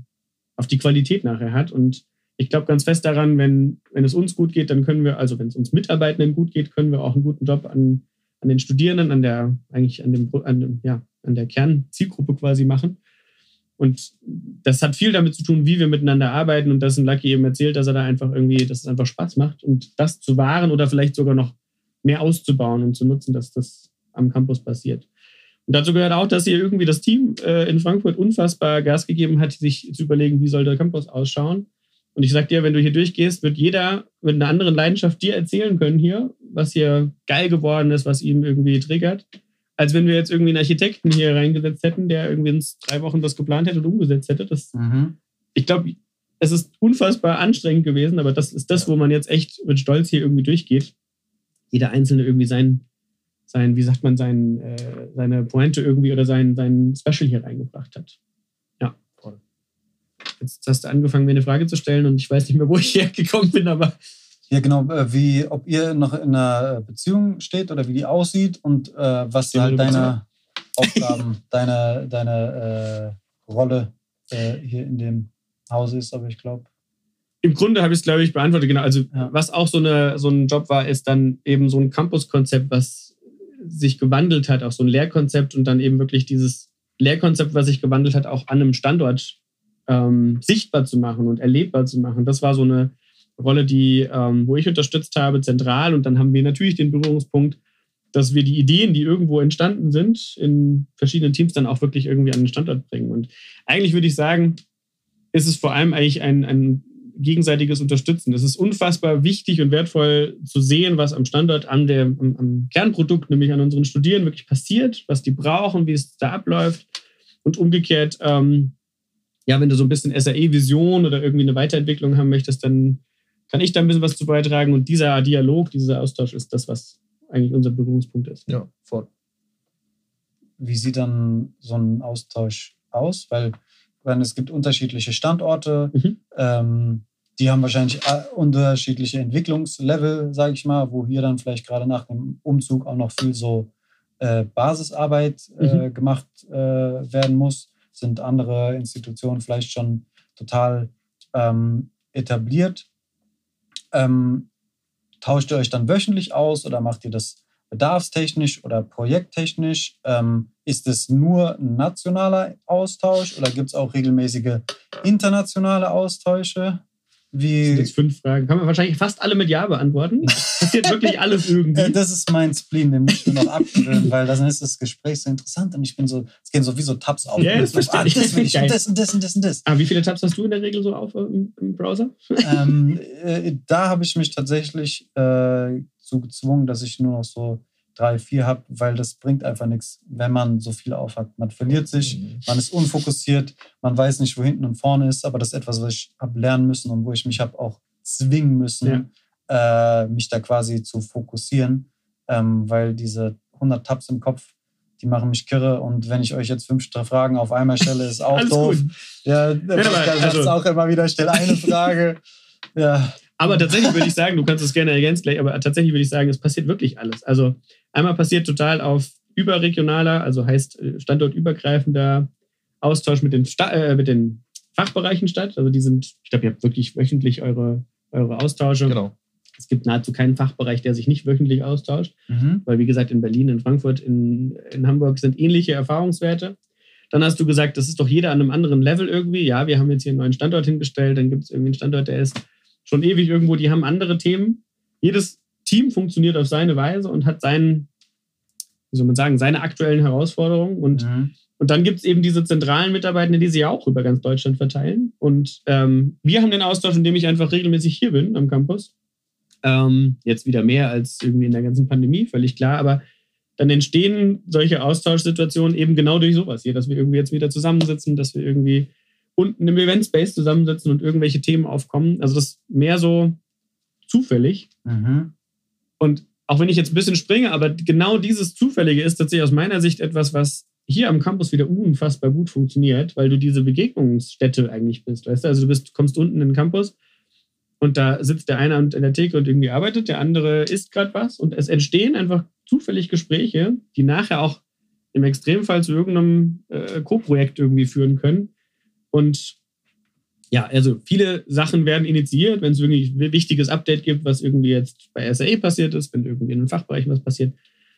auf die Qualität nachher hat. Und ich glaube ganz fest daran, wenn, wenn es uns gut geht, dann können wir, also wenn es uns Mitarbeitenden gut geht, können wir auch einen guten Job an, an den Studierenden, an der, eigentlich an dem, an dem, ja, an der Kernzielgruppe quasi machen. Und das hat viel damit zu tun, wie wir miteinander arbeiten und dass ein Lucky eben erzählt, dass er da einfach irgendwie, dass es einfach Spaß macht und das zu wahren oder vielleicht sogar noch mehr auszubauen und zu nutzen, dass das am Campus passiert. Und dazu gehört auch, dass hier irgendwie das Team äh, in Frankfurt unfassbar Gas gegeben hat, sich zu überlegen, wie soll der Campus ausschauen. Und ich sag dir, wenn du hier durchgehst, wird jeder mit einer anderen Leidenschaft dir erzählen können hier, was hier geil geworden ist, was ihm irgendwie triggert, als wenn wir jetzt irgendwie einen Architekten hier reingesetzt hätten, der irgendwie in drei Wochen das geplant hätte und umgesetzt hätte. Das, Mhm. ich glaube, es ist unfassbar anstrengend gewesen, aber das ist das, wo man jetzt echt mit Stolz hier irgendwie durchgeht. Jeder Einzelne irgendwie sein, sein wie sagt man, sein, äh, seine Pointe irgendwie oder sein, sein Special hier reingebracht hat. Ja. Jetzt hast du angefangen, mir eine Frage zu stellen und ich weiß nicht mehr, wo ich <laughs> hergekommen bin, aber Ja, genau, äh, wie, ob ihr noch in einer Beziehung steht oder wie die aussieht und äh, was halt deine <laughs> Aufgaben, deine, deine äh, Rolle äh, hier in dem Haus ist, aber ich glaube. im Grunde habe ich es, glaube ich, beantwortet. Genau. Also, Ja. was auch so, eine, so ein Job war, ist dann eben so ein Campus-Konzept, was sich gewandelt hat, auch so ein Lehrkonzept und dann eben wirklich dieses Lehrkonzept, was sich gewandelt hat, auch an einem Standort ähm, sichtbar zu machen und erlebbar zu machen. Das war so eine Rolle, die, ähm, wo ich unterstützt habe, zentral. Und dann haben wir natürlich den Berührungspunkt, dass wir die Ideen, die irgendwo entstanden sind, in verschiedenen Teams dann auch wirklich irgendwie an den Standort bringen. Und eigentlich würde ich sagen, ist es vor allem eigentlich ein, ein gegenseitiges Unterstützen. Es ist unfassbar wichtig und wertvoll zu sehen, was am Standort, an der, am, am Kernprodukt, nämlich an unseren Studierenden wirklich passiert, was die brauchen, wie es da abläuft. Und umgekehrt, ähm, ja, wenn du so ein bisschen SAE-Vision oder irgendwie eine Weiterentwicklung haben möchtest, dann kann ich da ein bisschen was zu beitragen. Und dieser Dialog, dieser Austausch ist das, was eigentlich unser Berührungspunkt ist. Ja, voll. Wie sieht dann so ein Austausch aus? Weil meine, es gibt unterschiedliche Standorte, Mhm. Ähm, die haben wahrscheinlich äh, unterschiedliche Entwicklungslevel, sage ich mal, wo hier dann vielleicht gerade nach dem Umzug auch noch viel so äh, Basisarbeit äh, gemacht äh, werden muss. Sind andere Institutionen vielleicht schon total ähm, etabliert? Ähm, tauscht ihr euch dann wöchentlich aus oder macht ihr das bedarfstechnisch oder projekttechnisch? Ähm, ist es nur ein nationaler Austausch oder gibt es auch regelmäßige internationale Austausche? Das sind Wie, jetzt fünf Fragen. Kann man wahrscheinlich fast alle mit Ja beantworten. <laughs> Passiert wirklich alles irgendwie. äh, das ist mein Spleen, den muss ich mir noch abgewöhnen, weil dann ist das Gespräch so interessant und ich bin so, es gehen so wie so Tabs auf. Ja, das so, verstehe ah, ich. das will ich und das und das und das und das. Ah, wie viele Tabs hast du in der Regel so auf im, im Browser? <laughs> ähm, äh, da habe ich mich tatsächlich äh, zu gezwungen, dass ich nur noch so drei, vier habe, weil das bringt einfach nichts, wenn man so viel aufhat. Man verliert sich, man ist unfokussiert, man weiß nicht, wo hinten und vorne ist, aber das ist etwas, was ich habe lernen müssen und wo ich mich habe auch zwingen müssen, äh, mich da quasi zu fokussieren, ähm, weil diese 100 Tabs im Kopf, die machen mich kirre und wenn ich euch jetzt fünf Fragen auf einmal stelle, ist <laughs> auch doof. gut. Ja, der Pascal sagt also- auch immer wieder, stell eine Frage. <laughs> ja, Aber tatsächlich würde ich sagen, du kannst es gerne ergänzen gleich, aber tatsächlich würde ich sagen, es passiert wirklich alles. Also einmal passiert total auf überregionaler, also heißt äh, standortübergreifender Austausch mit den, Sta äh, mit den Fachbereichen statt. Also die sind, ich glaube, ihr habt wirklich wöchentlich eure, eure Austausche. Genau. Es gibt nahezu keinen Fachbereich, der sich nicht wöchentlich austauscht. Mhm. weil wie gesagt in Berlin, in Frankfurt, in, in Hamburg sind ähnliche Erfahrungswerte. Dann hast du gesagt, das ist doch jeder an einem anderen Level irgendwie. Ja, wir haben jetzt hier einen neuen Standort hingestellt, dann gibt es irgendwie einen Standort, der ist schon ewig irgendwo, die haben andere Themen. Jedes Team funktioniert auf seine Weise und hat seinen, wie soll man sagen, seine aktuellen Herausforderungen. Und, Mhm. und dann gibt es eben diese zentralen Mitarbeitenden, die sie ja auch über ganz Deutschland verteilen. Und ähm, wir haben den Austausch, indem ich einfach regelmäßig hier bin am Campus. Ähm, jetzt wieder mehr als irgendwie in der ganzen Pandemie, völlig klar. Aber dann entstehen solche Austauschsituationen eben genau durch sowas hier, dass wir irgendwie jetzt wieder zusammensitzen, dass wir irgendwie unten im Eventspace zusammensitzen und irgendwelche Themen aufkommen. Also das ist mehr so zufällig. Mhm. Und auch wenn ich jetzt ein bisschen springe, aber genau dieses Zufällige ist tatsächlich aus meiner Sicht etwas, was hier am Campus wieder unfassbar gut funktioniert, weil du diese Begegnungsstätte eigentlich bist. Weißt du? Also du bist, kommst unten in den Campus und da sitzt der eine an der Theke und irgendwie arbeitet, der andere isst gerade was und es entstehen einfach zufällig Gespräche, die nachher auch im Extremfall zu irgendeinem äh, Co-Projekt irgendwie führen können. Und ja, also viele Sachen werden initiiert, wenn es irgendwie ein wichtiges Update gibt, was irgendwie jetzt bei SAE passiert ist, wenn irgendwie in den Fachbereichen was passiert.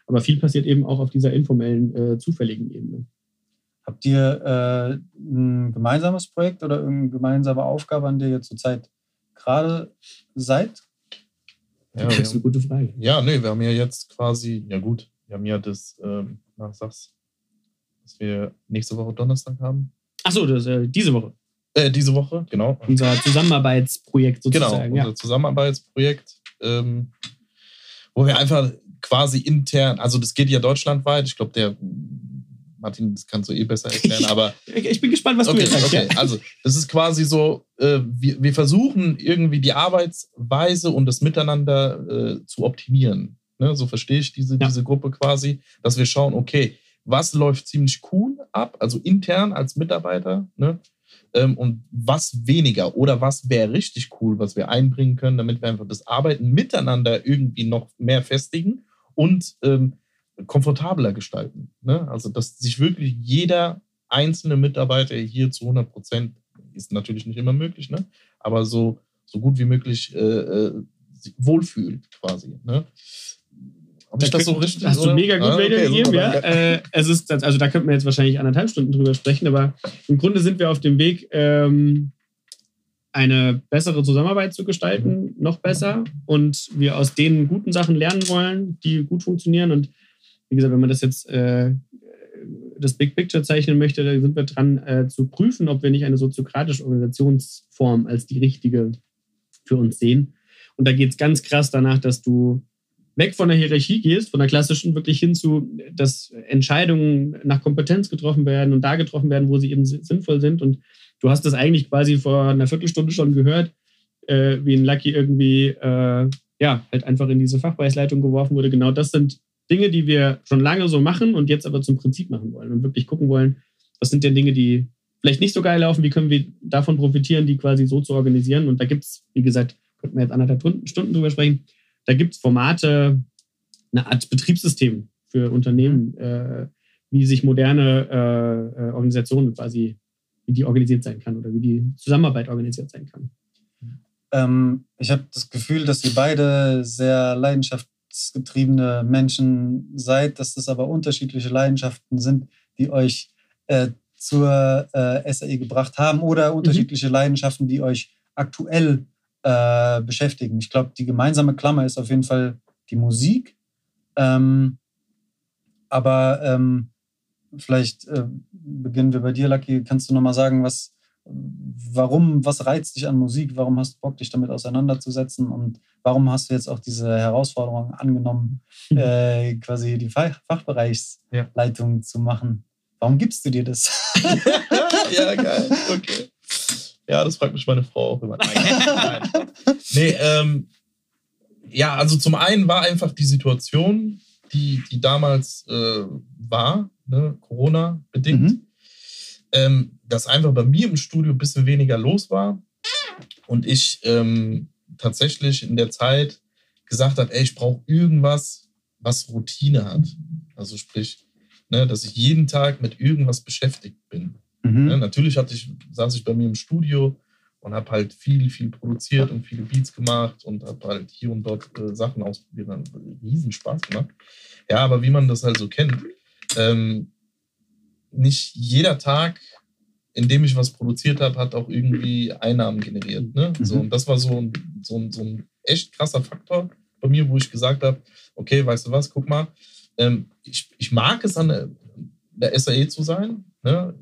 Aber viel passiert eben auch auf dieser informellen, äh, zufälligen Ebene. Habt ihr äh, ein gemeinsames Projekt oder irgendeine gemeinsame Aufgabe, an der ihr zurzeit gerade seid? Ja, das ist eine gute Frage. ja, nee, wir haben ja jetzt quasi, ja gut, wir haben ja das, ähm, na, sag's, dass wir nächste Woche Donnerstag haben. Achso, äh, diese Woche. Äh, diese Woche, genau. Unser Zusammenarbeitsprojekt Genau, sozusagen. unser ja. Zusammenarbeitsprojekt, ähm, wo wir einfach quasi intern, also das geht ja deutschlandweit, ich glaube, der Martin, das kannst du eh besser erklären, <laughs> aber Ich bin gespannt, was du okay, jetzt sagst. okay. Ja. also das ist quasi so, äh, wir, wir versuchen irgendwie die Arbeitsweise und das Miteinander äh, zu optimieren. Ne? So verstehe ich diese, Ja. diese Gruppe quasi, dass wir schauen, okay, was läuft ziemlich cool ab, also intern als Mitarbeiter, ne? ähm, und was weniger oder was wäre richtig cool, was wir einbringen können, damit wir einfach das Arbeiten miteinander irgendwie noch mehr festigen und ähm, komfortabler gestalten. Ne? Also, dass sich wirklich jeder einzelne Mitarbeiter hier zu 100 Prozent, ist natürlich nicht immer möglich, ne? aber so, so gut wie möglich äh, äh, wohlfühlt quasi. Ne? Habe ich das so richtig? Hast du oder? mega gut Ah, okay, wiedergegeben, ja. Äh, es ist, also da könnten wir jetzt wahrscheinlich anderthalb Stunden drüber sprechen, aber im Grunde sind wir auf dem Weg, ähm, eine bessere Zusammenarbeit zu gestalten, noch besser und wir aus den guten Sachen lernen wollen, die gut funktionieren. Und wie gesagt, wenn man das jetzt äh, das Big Picture zeichnen möchte, da sind wir dran äh, zu prüfen, ob wir nicht eine soziokratische Organisationsform als die richtige für uns sehen. Und da geht es ganz krass danach, dass du weg von der Hierarchie gehst, von der klassischen wirklich hin zu, dass Entscheidungen nach Kompetenz getroffen werden und da getroffen werden, wo sie eben si- sinnvoll sind. Und du hast das eigentlich quasi vor einer Viertelstunde schon gehört, äh, wie ein Lucky irgendwie äh, ja halt einfach in diese Fachbereichsleitung geworfen wurde. Genau das sind Dinge, die wir schon lange so machen und jetzt aber zum Prinzip machen wollen und wirklich gucken wollen, was sind denn Dinge, die vielleicht nicht so geil laufen, wie können wir davon profitieren, die quasi so zu organisieren. Und da gibt es, wie gesagt, könnten wir jetzt anderthalb Stunden drüber sprechen, da gibt es Formate, eine Art Betriebssystem für Unternehmen, äh, wie sich moderne äh, äh, Organisationen quasi, wie die organisiert sein kann oder wie die Zusammenarbeit organisiert sein kann. Ähm, ich habe das Gefühl, dass ihr beide sehr leidenschaftsgetriebene Menschen seid, dass das aber unterschiedliche Leidenschaften sind, die euch äh, zur äh, SAE gebracht haben oder unterschiedliche Leidenschaften, die euch aktuell äh, beschäftigen. Ich glaube, die gemeinsame Klammer ist auf jeden Fall die Musik. Ähm, aber ähm, vielleicht äh, beginnen wir bei dir, Lucky. Kannst du nochmal sagen, was, warum, was reizt dich an Musik? Warum hast du Bock, dich damit auseinanderzusetzen? Und warum hast du jetzt auch diese Herausforderung angenommen, äh, quasi die Fach Fachbereichsleitung zu machen? Warum gibst du dir das? <laughs> ja, geil. Okay. Ja, das fragt mich meine Frau auch immer. Nein, nein. Nee, ähm, ja, also zum einen war einfach die Situation, die, die damals äh, war, ne, Corona-bedingt, Mhm. ähm, dass einfach bei mir im Studio ein bisschen weniger los war und ich ähm, tatsächlich in der Zeit gesagt habe, ey, ich brauche irgendwas, was Routine hat. Also sprich, ne, dass ich jeden Tag mit irgendwas beschäftigt bin. Mhm. Ne, natürlich hatte ich, saß ich bei mir im Studio und habe halt viel, viel produziert und viele Beats gemacht und habe halt hier und dort äh, Sachen ausprobiert. Hat riesen Spaß gemacht. Ja, aber wie man das halt so kennt, ähm, nicht jeder Tag, in dem ich was produziert habe, hat auch irgendwie Einnahmen generiert. Ne? Mhm. So, und das war so ein, so, ein, so ein echt krasser Faktor bei mir, wo ich gesagt habe, okay, weißt du was, guck mal, ähm, ich, ich mag es an der, der SAE zu sein. Ne?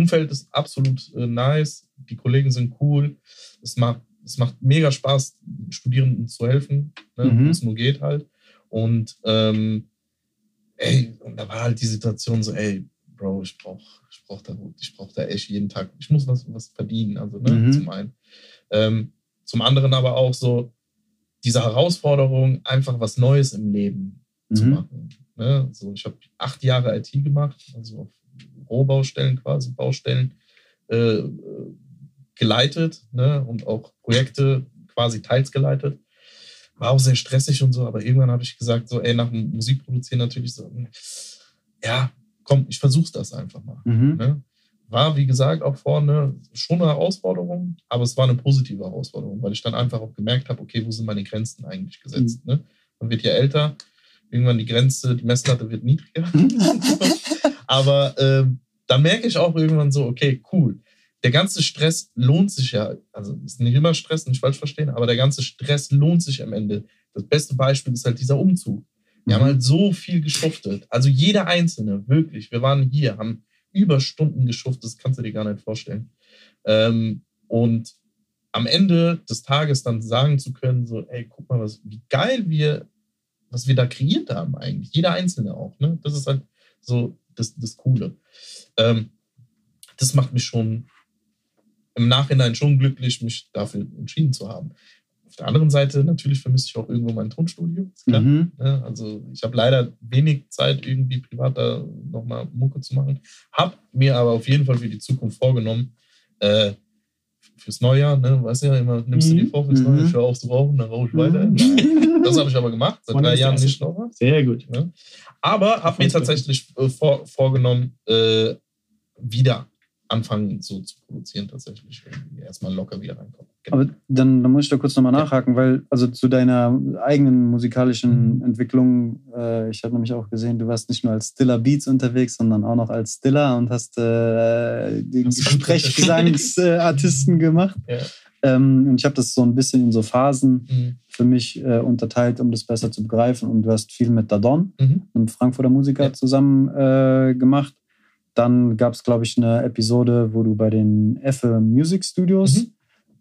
Umfeld ist absolut äh, nice, die Kollegen sind cool, es macht, es macht mega Spaß, Studierenden zu helfen, ne? Mhm. wo es nur geht halt. Und ähm, ey, und da war halt die Situation so, ey, Bro, ich brauch, ich brauch da, ich brauch da echt jeden Tag, ich muss was, was verdienen, also ne, Mhm. zum einen. Ähm, zum anderen aber auch so diese Herausforderung, einfach was Neues im Leben zu Mhm. machen. Ne? So, ich habe acht Jahre IT gemacht, also auf Rohbaustellen quasi, Baustellen äh, geleitet ne? und auch Projekte quasi teils geleitet. War auch sehr stressig und so, aber irgendwann habe ich gesagt, so, ey, nach dem Musikproduzieren natürlich so, ja, komm, ich versuch's das einfach mal. Mhm. Ne? War, wie gesagt, auch vorne schon eine Herausforderung, aber es war eine positive Herausforderung, weil ich dann einfach auch gemerkt habe, okay, wo sind meine Grenzen eigentlich gesetzt? Ne? Man wird ja älter, irgendwann die Grenze, die Messlatte wird niedriger. <laughs> <laughs> aber ähm, dann merke ich auch irgendwann so, okay, cool. Der ganze Stress lohnt sich ja, also ist nicht immer Stress, nicht falsch verstehen, aber der ganze Stress lohnt sich am Ende. Das beste Beispiel ist halt dieser Umzug. Wir haben Mhm. halt so viel geschuftet. Also jeder Einzelne, wirklich. Wir waren hier, haben Überstunden geschuftet, das kannst du dir gar nicht vorstellen. Ähm, und am Ende des Tages dann sagen zu können, so, ey, guck mal, was, wie geil wir, was wir da kreiert haben eigentlich. Jeder Einzelne auch, ne? Das ist halt so das, das Coole. Ähm, das macht mich schon im Nachhinein schon glücklich, mich dafür entschieden zu haben. Auf der anderen Seite natürlich vermisse ich auch irgendwo mein Tonstudio. Mhm. Ja, also ich habe leider wenig Zeit, irgendwie privat da nochmal Mucke zu machen. Hab mir aber auf jeden Fall für die Zukunft vorgenommen, äh, fürs Neujahr, ne, weißt du ja immer, nimmst du dir Mhm. vor fürs Mhm. Neujahr, ich höre auf zu rauchen, dann rauche ich weiter. Mhm. Nein, das habe ich aber gemacht, seit drei Jahren nicht noch was. Sehr gut. Ne? Aber habe mir tatsächlich äh, vor, vorgenommen, äh, wieder anfangen so zu produzieren, tatsächlich. Irgendwie Erstmal locker wieder reinkommen. Genau. Aber dann, dann muss ich da kurz nochmal nachhaken, weil also zu deiner eigenen musikalischen Mhm. Entwicklung, äh, ich habe nämlich auch gesehen, du warst nicht nur als Stiller Beats unterwegs, sondern auch noch als Stiller und hast äh, den Sprechgesangsartisten <laughs> gemacht. Ja. Ähm, und ich habe das so ein bisschen in so Phasen Mhm. für mich äh, unterteilt, um das besser zu begreifen. Und du hast viel mit Dadon, Mhm. einem Frankfurter Musiker, Ja. zusammen äh, gemacht. Dann gab es, glaube ich, eine Episode, wo du bei den Effe Music Studios Mhm.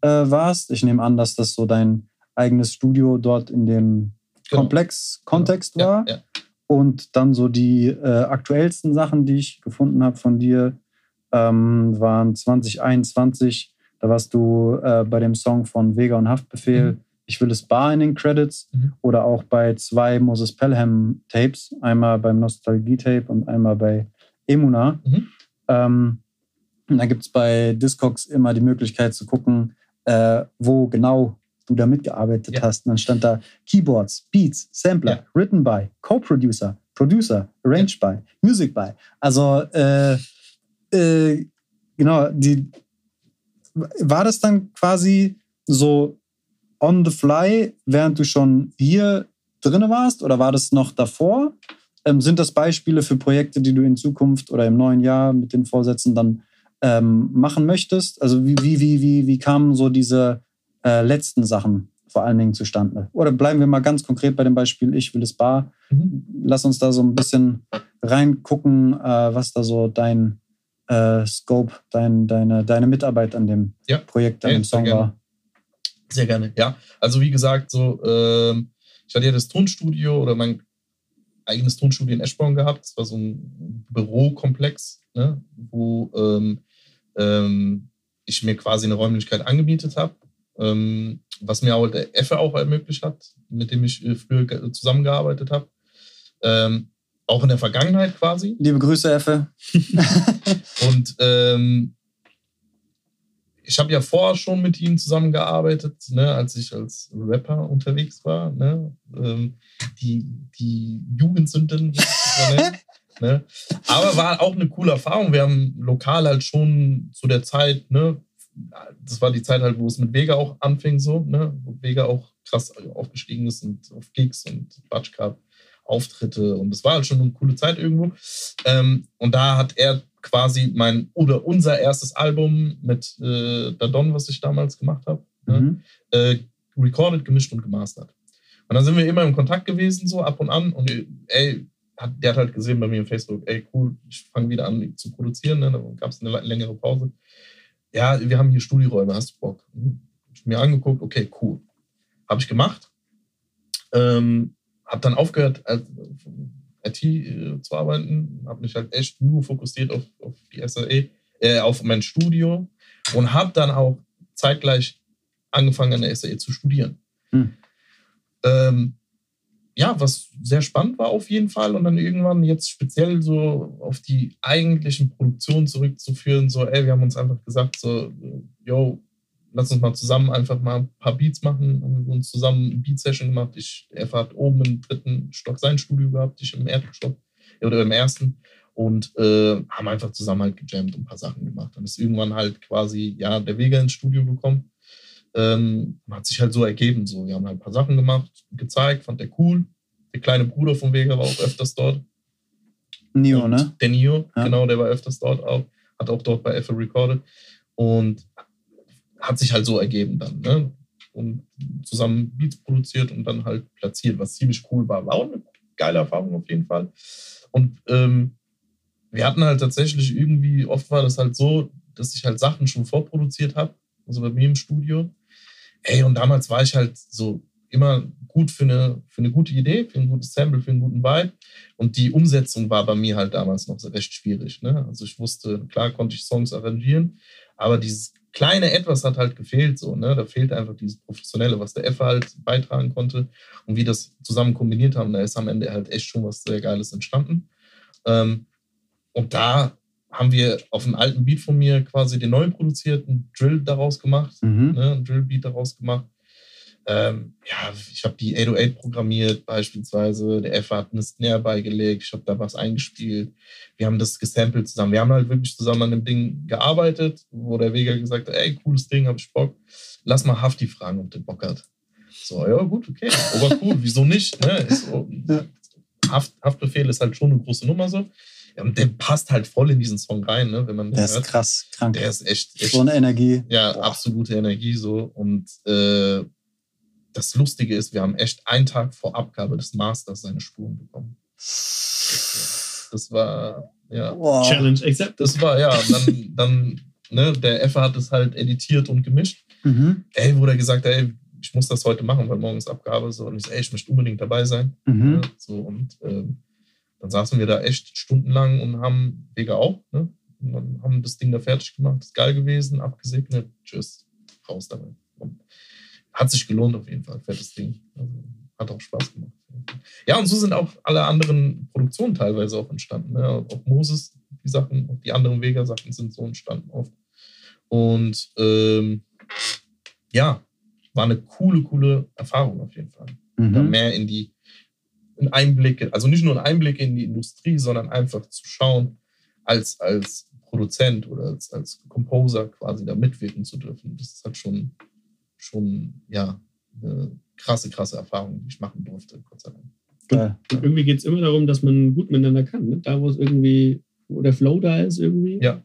äh, warst. Ich nehme an, dass das so dein eigenes Studio dort in dem Genau. Komplex-Kontext Ja, war. ja. Und dann so die äh, aktuellsten Sachen, die ich gefunden habe von dir, ähm, waren 2021. Da warst du äh, bei dem Song von Vega und Haftbefehl, Mhm. Ich will es bar in den Credits. Mhm. Oder auch bei zwei Moses Pelham Tapes. Einmal beim Nostalgie-Tape und einmal bei Emuna. Mhm. Ähm, und dann gibt es bei Discogs immer die Möglichkeit zu gucken, äh, wo genau du da mitgearbeitet Ja. hast. Und dann stand da Keyboards, Beats, Sampler, Ja. Written by, Co-Producer, Producer, Arranged by, Music by. Also äh, äh, genau, die war das dann quasi so on the fly, während du schon hier drin warst, oder war das noch davor? Ähm, sind das Beispiele für Projekte, die du in Zukunft oder im neuen Jahr mit den Vorsätzen dann ähm, machen möchtest? Also wie, wie, wie, wie, wie kamen so diese äh, letzten Sachen vor allen Dingen zustande? Oder bleiben wir mal ganz konkret bei dem Beispiel Ich will es bar. Mhm. Lass uns da so ein bisschen reingucken, äh, was da so dein äh, Scope, dein, deine, deine Mitarbeit an dem Ja. Projekt, an Ja, dem sehr Song gerne. war. Sehr gerne, ja. Also wie gesagt, so, ähm, ich hatte ja das Tonstudio oder mein eigenes Tonstudio in Eschborn gehabt. Das war so ein Bürokomplex, ne, wo ähm, ähm, ich mir quasi eine Räumlichkeit angemietet habe, ähm, was mir auch der Effe auch ermöglicht hat, mit dem ich äh, früher ge- zusammengearbeitet habe. Ähm, auch in der Vergangenheit quasi. Liebe Grüße, Effe. <laughs> Und ähm, ich habe ja vorher schon mit ihm zusammengearbeitet, ne, als ich als Rapper unterwegs war. Ne, ähm, die, die Jugendsünden, das <laughs> ne. Aber war auch eine coole Erfahrung. Wir haben lokal halt schon zu der Zeit, ne, das war die Zeit halt, wo es mit Vega auch anfing, so, ne, wo Vega auch krass aufgestiegen ist und auf Gigs und Batsch gab. Auftritte und es war halt schon eine coole Zeit irgendwo. Ähm, und da hat er quasi mein oder unser erstes Album mit äh, Dadon, was ich damals gemacht habe, ne, Mhm. äh, recorded, gemischt und gemastert. Und dann sind wir immer im Kontakt gewesen, so ab und an. Und ey, hat, der hat halt gesehen bei mir im Facebook, ey, cool, ich fange wieder an zu produzieren. Ne? Da gab es eine längere Pause. Ja, wir haben hier Studioräume, hast du Bock? Hm. Ich mir angeguckt, okay, cool. Habe ich gemacht. Ähm, habe dann aufgehört, als IT äh, zu arbeiten. Habe mich halt echt nur fokussiert auf, auf die SAE, äh, auf mein Studio und habe dann auch zeitgleich angefangen an der SAE zu studieren. Hm. Ähm, ja, was sehr spannend war auf jeden Fall und dann irgendwann jetzt speziell so auf die eigentlichen Produktionen zurückzuführen, so, ey, wir haben uns einfach gesagt, so, äh, yo, lass uns mal zusammen einfach mal ein paar Beats machen. Haben wir uns zusammen eine Beat-Session gemacht. Ich, er hat oben im dritten Stock sein Studio gehabt, ich im ersten Stock oder im ersten und äh, haben einfach zusammen halt gejammt und ein paar Sachen gemacht. Dann ist irgendwann halt quasi, ja, der Vega ins Studio gekommen. Ähm, hat sich halt so ergeben. So. Wir haben halt ein paar Sachen gemacht, gezeigt, fand der cool. Der kleine Bruder von Vega war auch öfters dort. Und ne? Der Nio, Ja. genau, der war öfters dort auch, hat auch dort bei Apple recorded und hat sich halt so ergeben dann, ne? Und zusammen Beats produziert und dann halt platziert, was ziemlich cool war. War auch eine geile Erfahrung auf jeden Fall. Und ähm, wir hatten halt tatsächlich irgendwie, oft war das halt so, dass ich halt Sachen schon vorproduziert habe, also bei mir im Studio. Ey, und damals war ich halt so immer gut für eine, für eine gute Idee, für ein gutes Sample, für einen guten Vibe. Und die Umsetzung war bei mir halt damals noch recht schwierig. Ne? Also ich wusste, klar konnte ich Songs arrangieren, aber dieses kleine Etwas hat halt gefehlt. So, ne? Da fehlt einfach dieses Professionelle, was der Effe halt beitragen konnte und wie das zusammen kombiniert haben. Da ist am Ende halt echt schon was sehr Geiles entstanden. Ähm, und da haben wir auf einen alten Beat von mir quasi den neu produzierten Drill daraus gemacht, Mhm. ne? Drill-Beat daraus gemacht. Ähm, ja, ich habe die 808 programmiert beispielsweise. Der Effe hat eine Snare beigelegt. Ich habe da was eingespielt. Wir haben das gesampelt zusammen. Wir haben halt wirklich zusammen an dem Ding gearbeitet, wo der Vega gesagt hat, ey, cooles Ding, hab ich Bock. Lass mal Hafti fragen, ob der Bock hat. So, ja, gut, okay. Aber cool, <laughs> wieso nicht? Ne? Ist. Haft, Haftbefehl ist halt schon eine große Nummer so. Und der passt halt voll in diesen Song rein, ne? wenn man Der ist hört. krass, krank. Der ist echt, echt so eine Energie. ja, Boah. absolute Energie so. Und äh, das Lustige ist, wir haben echt einen Tag vor Abgabe des Masters seine Spuren bekommen. Das war, ja, Boah. Challenge accepted. das war, ja, und dann, dann ne, der Effe hat es halt editiert und gemischt. Mhm. Ey, wurde er gesagt, ey, ich muss das heute machen, weil morgen ist Abgabe. So, und ich so, ey, ich möchte unbedingt dabei sein. Mhm. So, und ähm, dann saßen wir da echt stundenlang und haben, Vega auch, ne? Und dann haben das Ding da fertig gemacht, ist geil gewesen, abgesegnet, tschüss, raus damit. Und hat sich gelohnt auf jeden Fall, fettes Ding. Also, hat auch Spaß gemacht. Ja, und so sind auch alle anderen Produktionen teilweise auch entstanden. Ne? Auch Moses, die Sachen, auch die anderen Vega-Sachen sind so entstanden oft. Und ähm, ja, war eine coole, coole Erfahrung auf jeden Fall da Mhm. mehr in die in Einblicke, also nicht nur in Einblicke in die Industrie, sondern einfach zu schauen, als, als Produzent oder als, als Composer quasi da mitwirken zu dürfen. Das ist halt schon, schon ja, eine krasse, krasse Erfahrung, die ich machen durfte, Gott sei Dank. Geil. Und irgendwie geht es immer darum, dass man gut miteinander kann. Ne? Da, wo es irgendwie, wo der Flow da ist, irgendwie. Ja.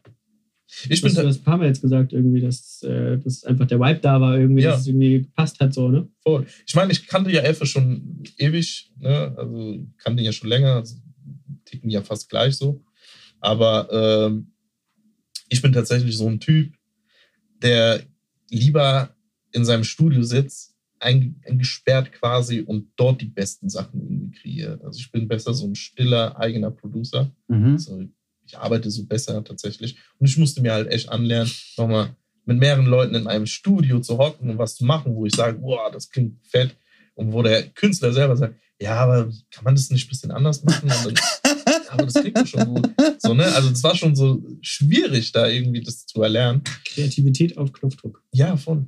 Ich bin Hast du das ein paar Mal jetzt gesagt, irgendwie, dass, äh, dass einfach der Vibe da war, irgendwie, Ja. dass es irgendwie gepasst hat, so, ne? voll. Ich meine, ich kannte ja Elfe schon ewig, ne? also kannte ihn ja schon länger, also ticken ja fast gleich so. Aber ähm, ich bin tatsächlich so ein Typ, der lieber in seinem Studio sitzt, ein- eingesperrt quasi und dort die besten Sachen irgendwie kreiert. Also ich bin besser so ein stiller, eigener Producer. Mhm. Also ich arbeite so besser tatsächlich. Und ich musste mir halt echt anlernen, nochmal mit mehreren Leuten in einem Studio zu hocken und was zu machen, wo ich sage, boah, das klingt fett. Und wo der Künstler selber sagt, ja, aber kann man das nicht ein bisschen anders machen? Dann, <laughs> aber das klingt schon gut. So, ne? Also das war schon so schwierig, da irgendwie das zu erlernen. Kreativität auf Knopfdruck. Ja, voll.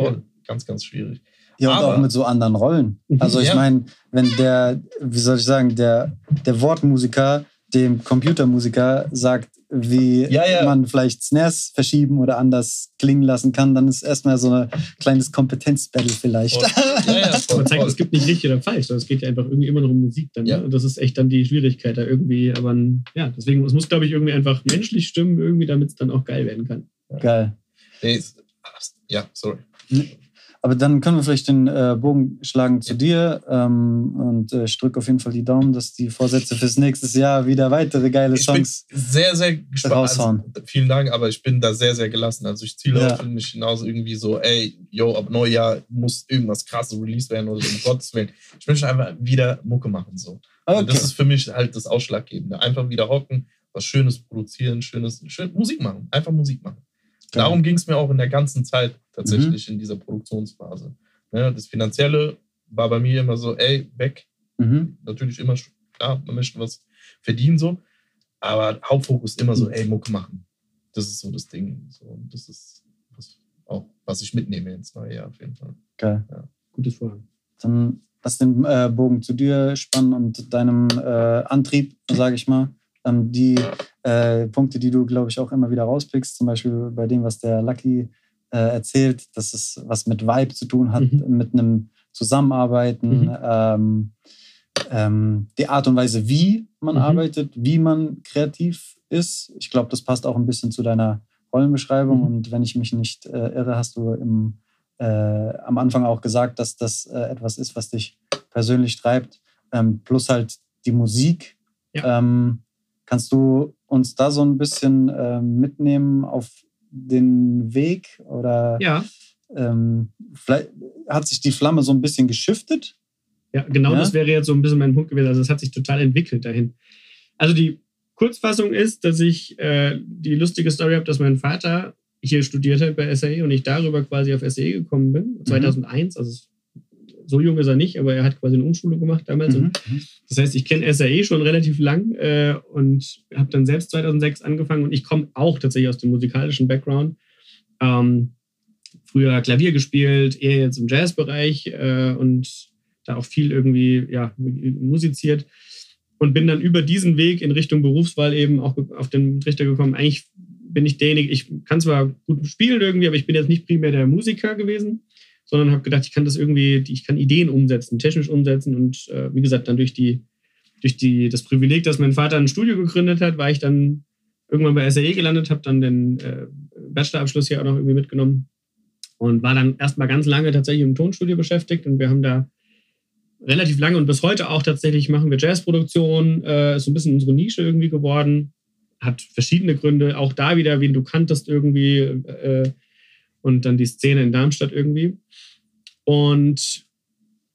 Voll. Ganz, ganz schwierig. Ja, und Aber- auch mit so anderen Rollen. Mhm. Also ich Ja. meine, wenn der, wie soll ich sagen, der, der Wortmusiker dem Computermusiker sagt, wie Ja, ja. man vielleicht Snares verschieben oder anders klingen lassen kann, dann ist erstmal so ein kleines Kompetenzbattle vielleicht. Ja, voll, <laughs> Man zeigt, voll. es gibt nicht richtig oder falsch, sondern es geht ja einfach irgendwie immer noch um Musik dann. Ja. Ne? Und das ist echt dann die Schwierigkeit da irgendwie. Aber ja, deswegen, es muss, glaube ich, irgendwie einfach menschlich stimmen, irgendwie, damit es dann auch geil werden kann. Geil. Ja, sorry. Aber dann können wir vielleicht den äh, Bogen schlagen zu dir. Ähm, und äh, ich drücke auf jeden Fall die Daumen, dass die Vorsätze fürs nächste Jahr wieder weitere geile Ich bin Songs. sehr, sehr gespannt. raushauen. Also, vielen Dank, aber ich bin da sehr, sehr gelassen. Also ich ziele Ja. auf mich hinaus irgendwie so, ey, yo, ab Neujahr muss irgendwas krasses released werden oder so, um Gottes Willen. Ich möchte einfach wieder Mucke machen. So. Also Okay. Das ist für mich halt das Ausschlaggebende. Einfach wieder hocken, was Schönes produzieren, schönes, schön Musik machen. Einfach Musik machen. Darum ging es mir auch in der ganzen Zeit tatsächlich Mhm. in dieser Produktionsphase. Ne, das Finanzielle war bei mir immer so, ey, weg. Mhm. Natürlich immer, klar, man möchte was verdienen so. Aber Hauptfokus immer so, ey, Mucke machen. Das ist so das Ding. So, und das ist was, auch, was ich mitnehme ins neue Jahr auf jeden Fall. Geil. Gutes Vorhaben. Dann lass den äh, Bogen zu dir spannen und deinem äh, Antrieb, sage ich mal. Ähm, die äh, Punkte, die du, glaube ich, auch immer wieder rauspickst, zum Beispiel bei dem, was der Lucky äh, erzählt, dass es was mit Vibe zu tun hat, Mhm. mit einem Zusammenarbeiten, Mhm. ähm, ähm, die Art und Weise, wie man Mhm. arbeitet, wie man kreativ ist. Ich glaube, das passt auch ein bisschen zu deiner Rollenbeschreibung. Mhm. Und wenn ich mich nicht äh, irre, hast du im, äh, am Anfang auch gesagt, dass das äh, etwas ist, was dich persönlich treibt. Ähm, plus halt die Musik. Ähm, kannst du uns da so ein bisschen ähm, mitnehmen auf den Weg? Oder Ja, ähm, vielleicht hat sich die Flamme so ein bisschen geschiftet? Ja, genau Ja? das wäre jetzt so ein bisschen mein Punkt gewesen. Also es hat sich total entwickelt dahin. Also die Kurzfassung ist, dass ich äh, die lustige Story habe, dass mein Vater hier studiert hat bei SAE und ich darüber quasi auf SAE gekommen bin, 2001. Also es- so jung ist er nicht, aber er hat quasi eine Umschulung gemacht damals. Und Mhm. das heißt, ich kenne SAE schon relativ lang äh, und habe dann selbst 2006 angefangen und ich komme auch tatsächlich aus dem musikalischen Background. Ähm, früher Klavier gespielt, eher jetzt im Jazzbereich äh, und da auch viel irgendwie ja, musiziert und bin dann über diesen Weg in Richtung Berufswahl eben auch auf den Trichter gekommen. Eigentlich bin ich derjenige, ich kann zwar gut spielen irgendwie, aber ich bin jetzt nicht primär der Musiker gewesen, sondern habe gedacht, ich kann das irgendwie, ich kann Ideen umsetzen, technisch umsetzen und äh, wie gesagt, dann durch die, durch die, das Privileg, dass mein Vater ein Studio gegründet hat, war ich dann irgendwann bei SAE gelandet, habe dann den äh, Bachelorabschluss hier auch noch irgendwie mitgenommen und war dann erstmal ganz lange tatsächlich im Tonstudio beschäftigt und wir haben da relativ lange und bis heute auch tatsächlich machen wir Jazzproduktion, äh, ist so ein bisschen unsere Nische irgendwie geworden, hat verschiedene Gründe, auch da wieder, wen du kanntest irgendwie äh, und dann die Szene in Darmstadt irgendwie. Und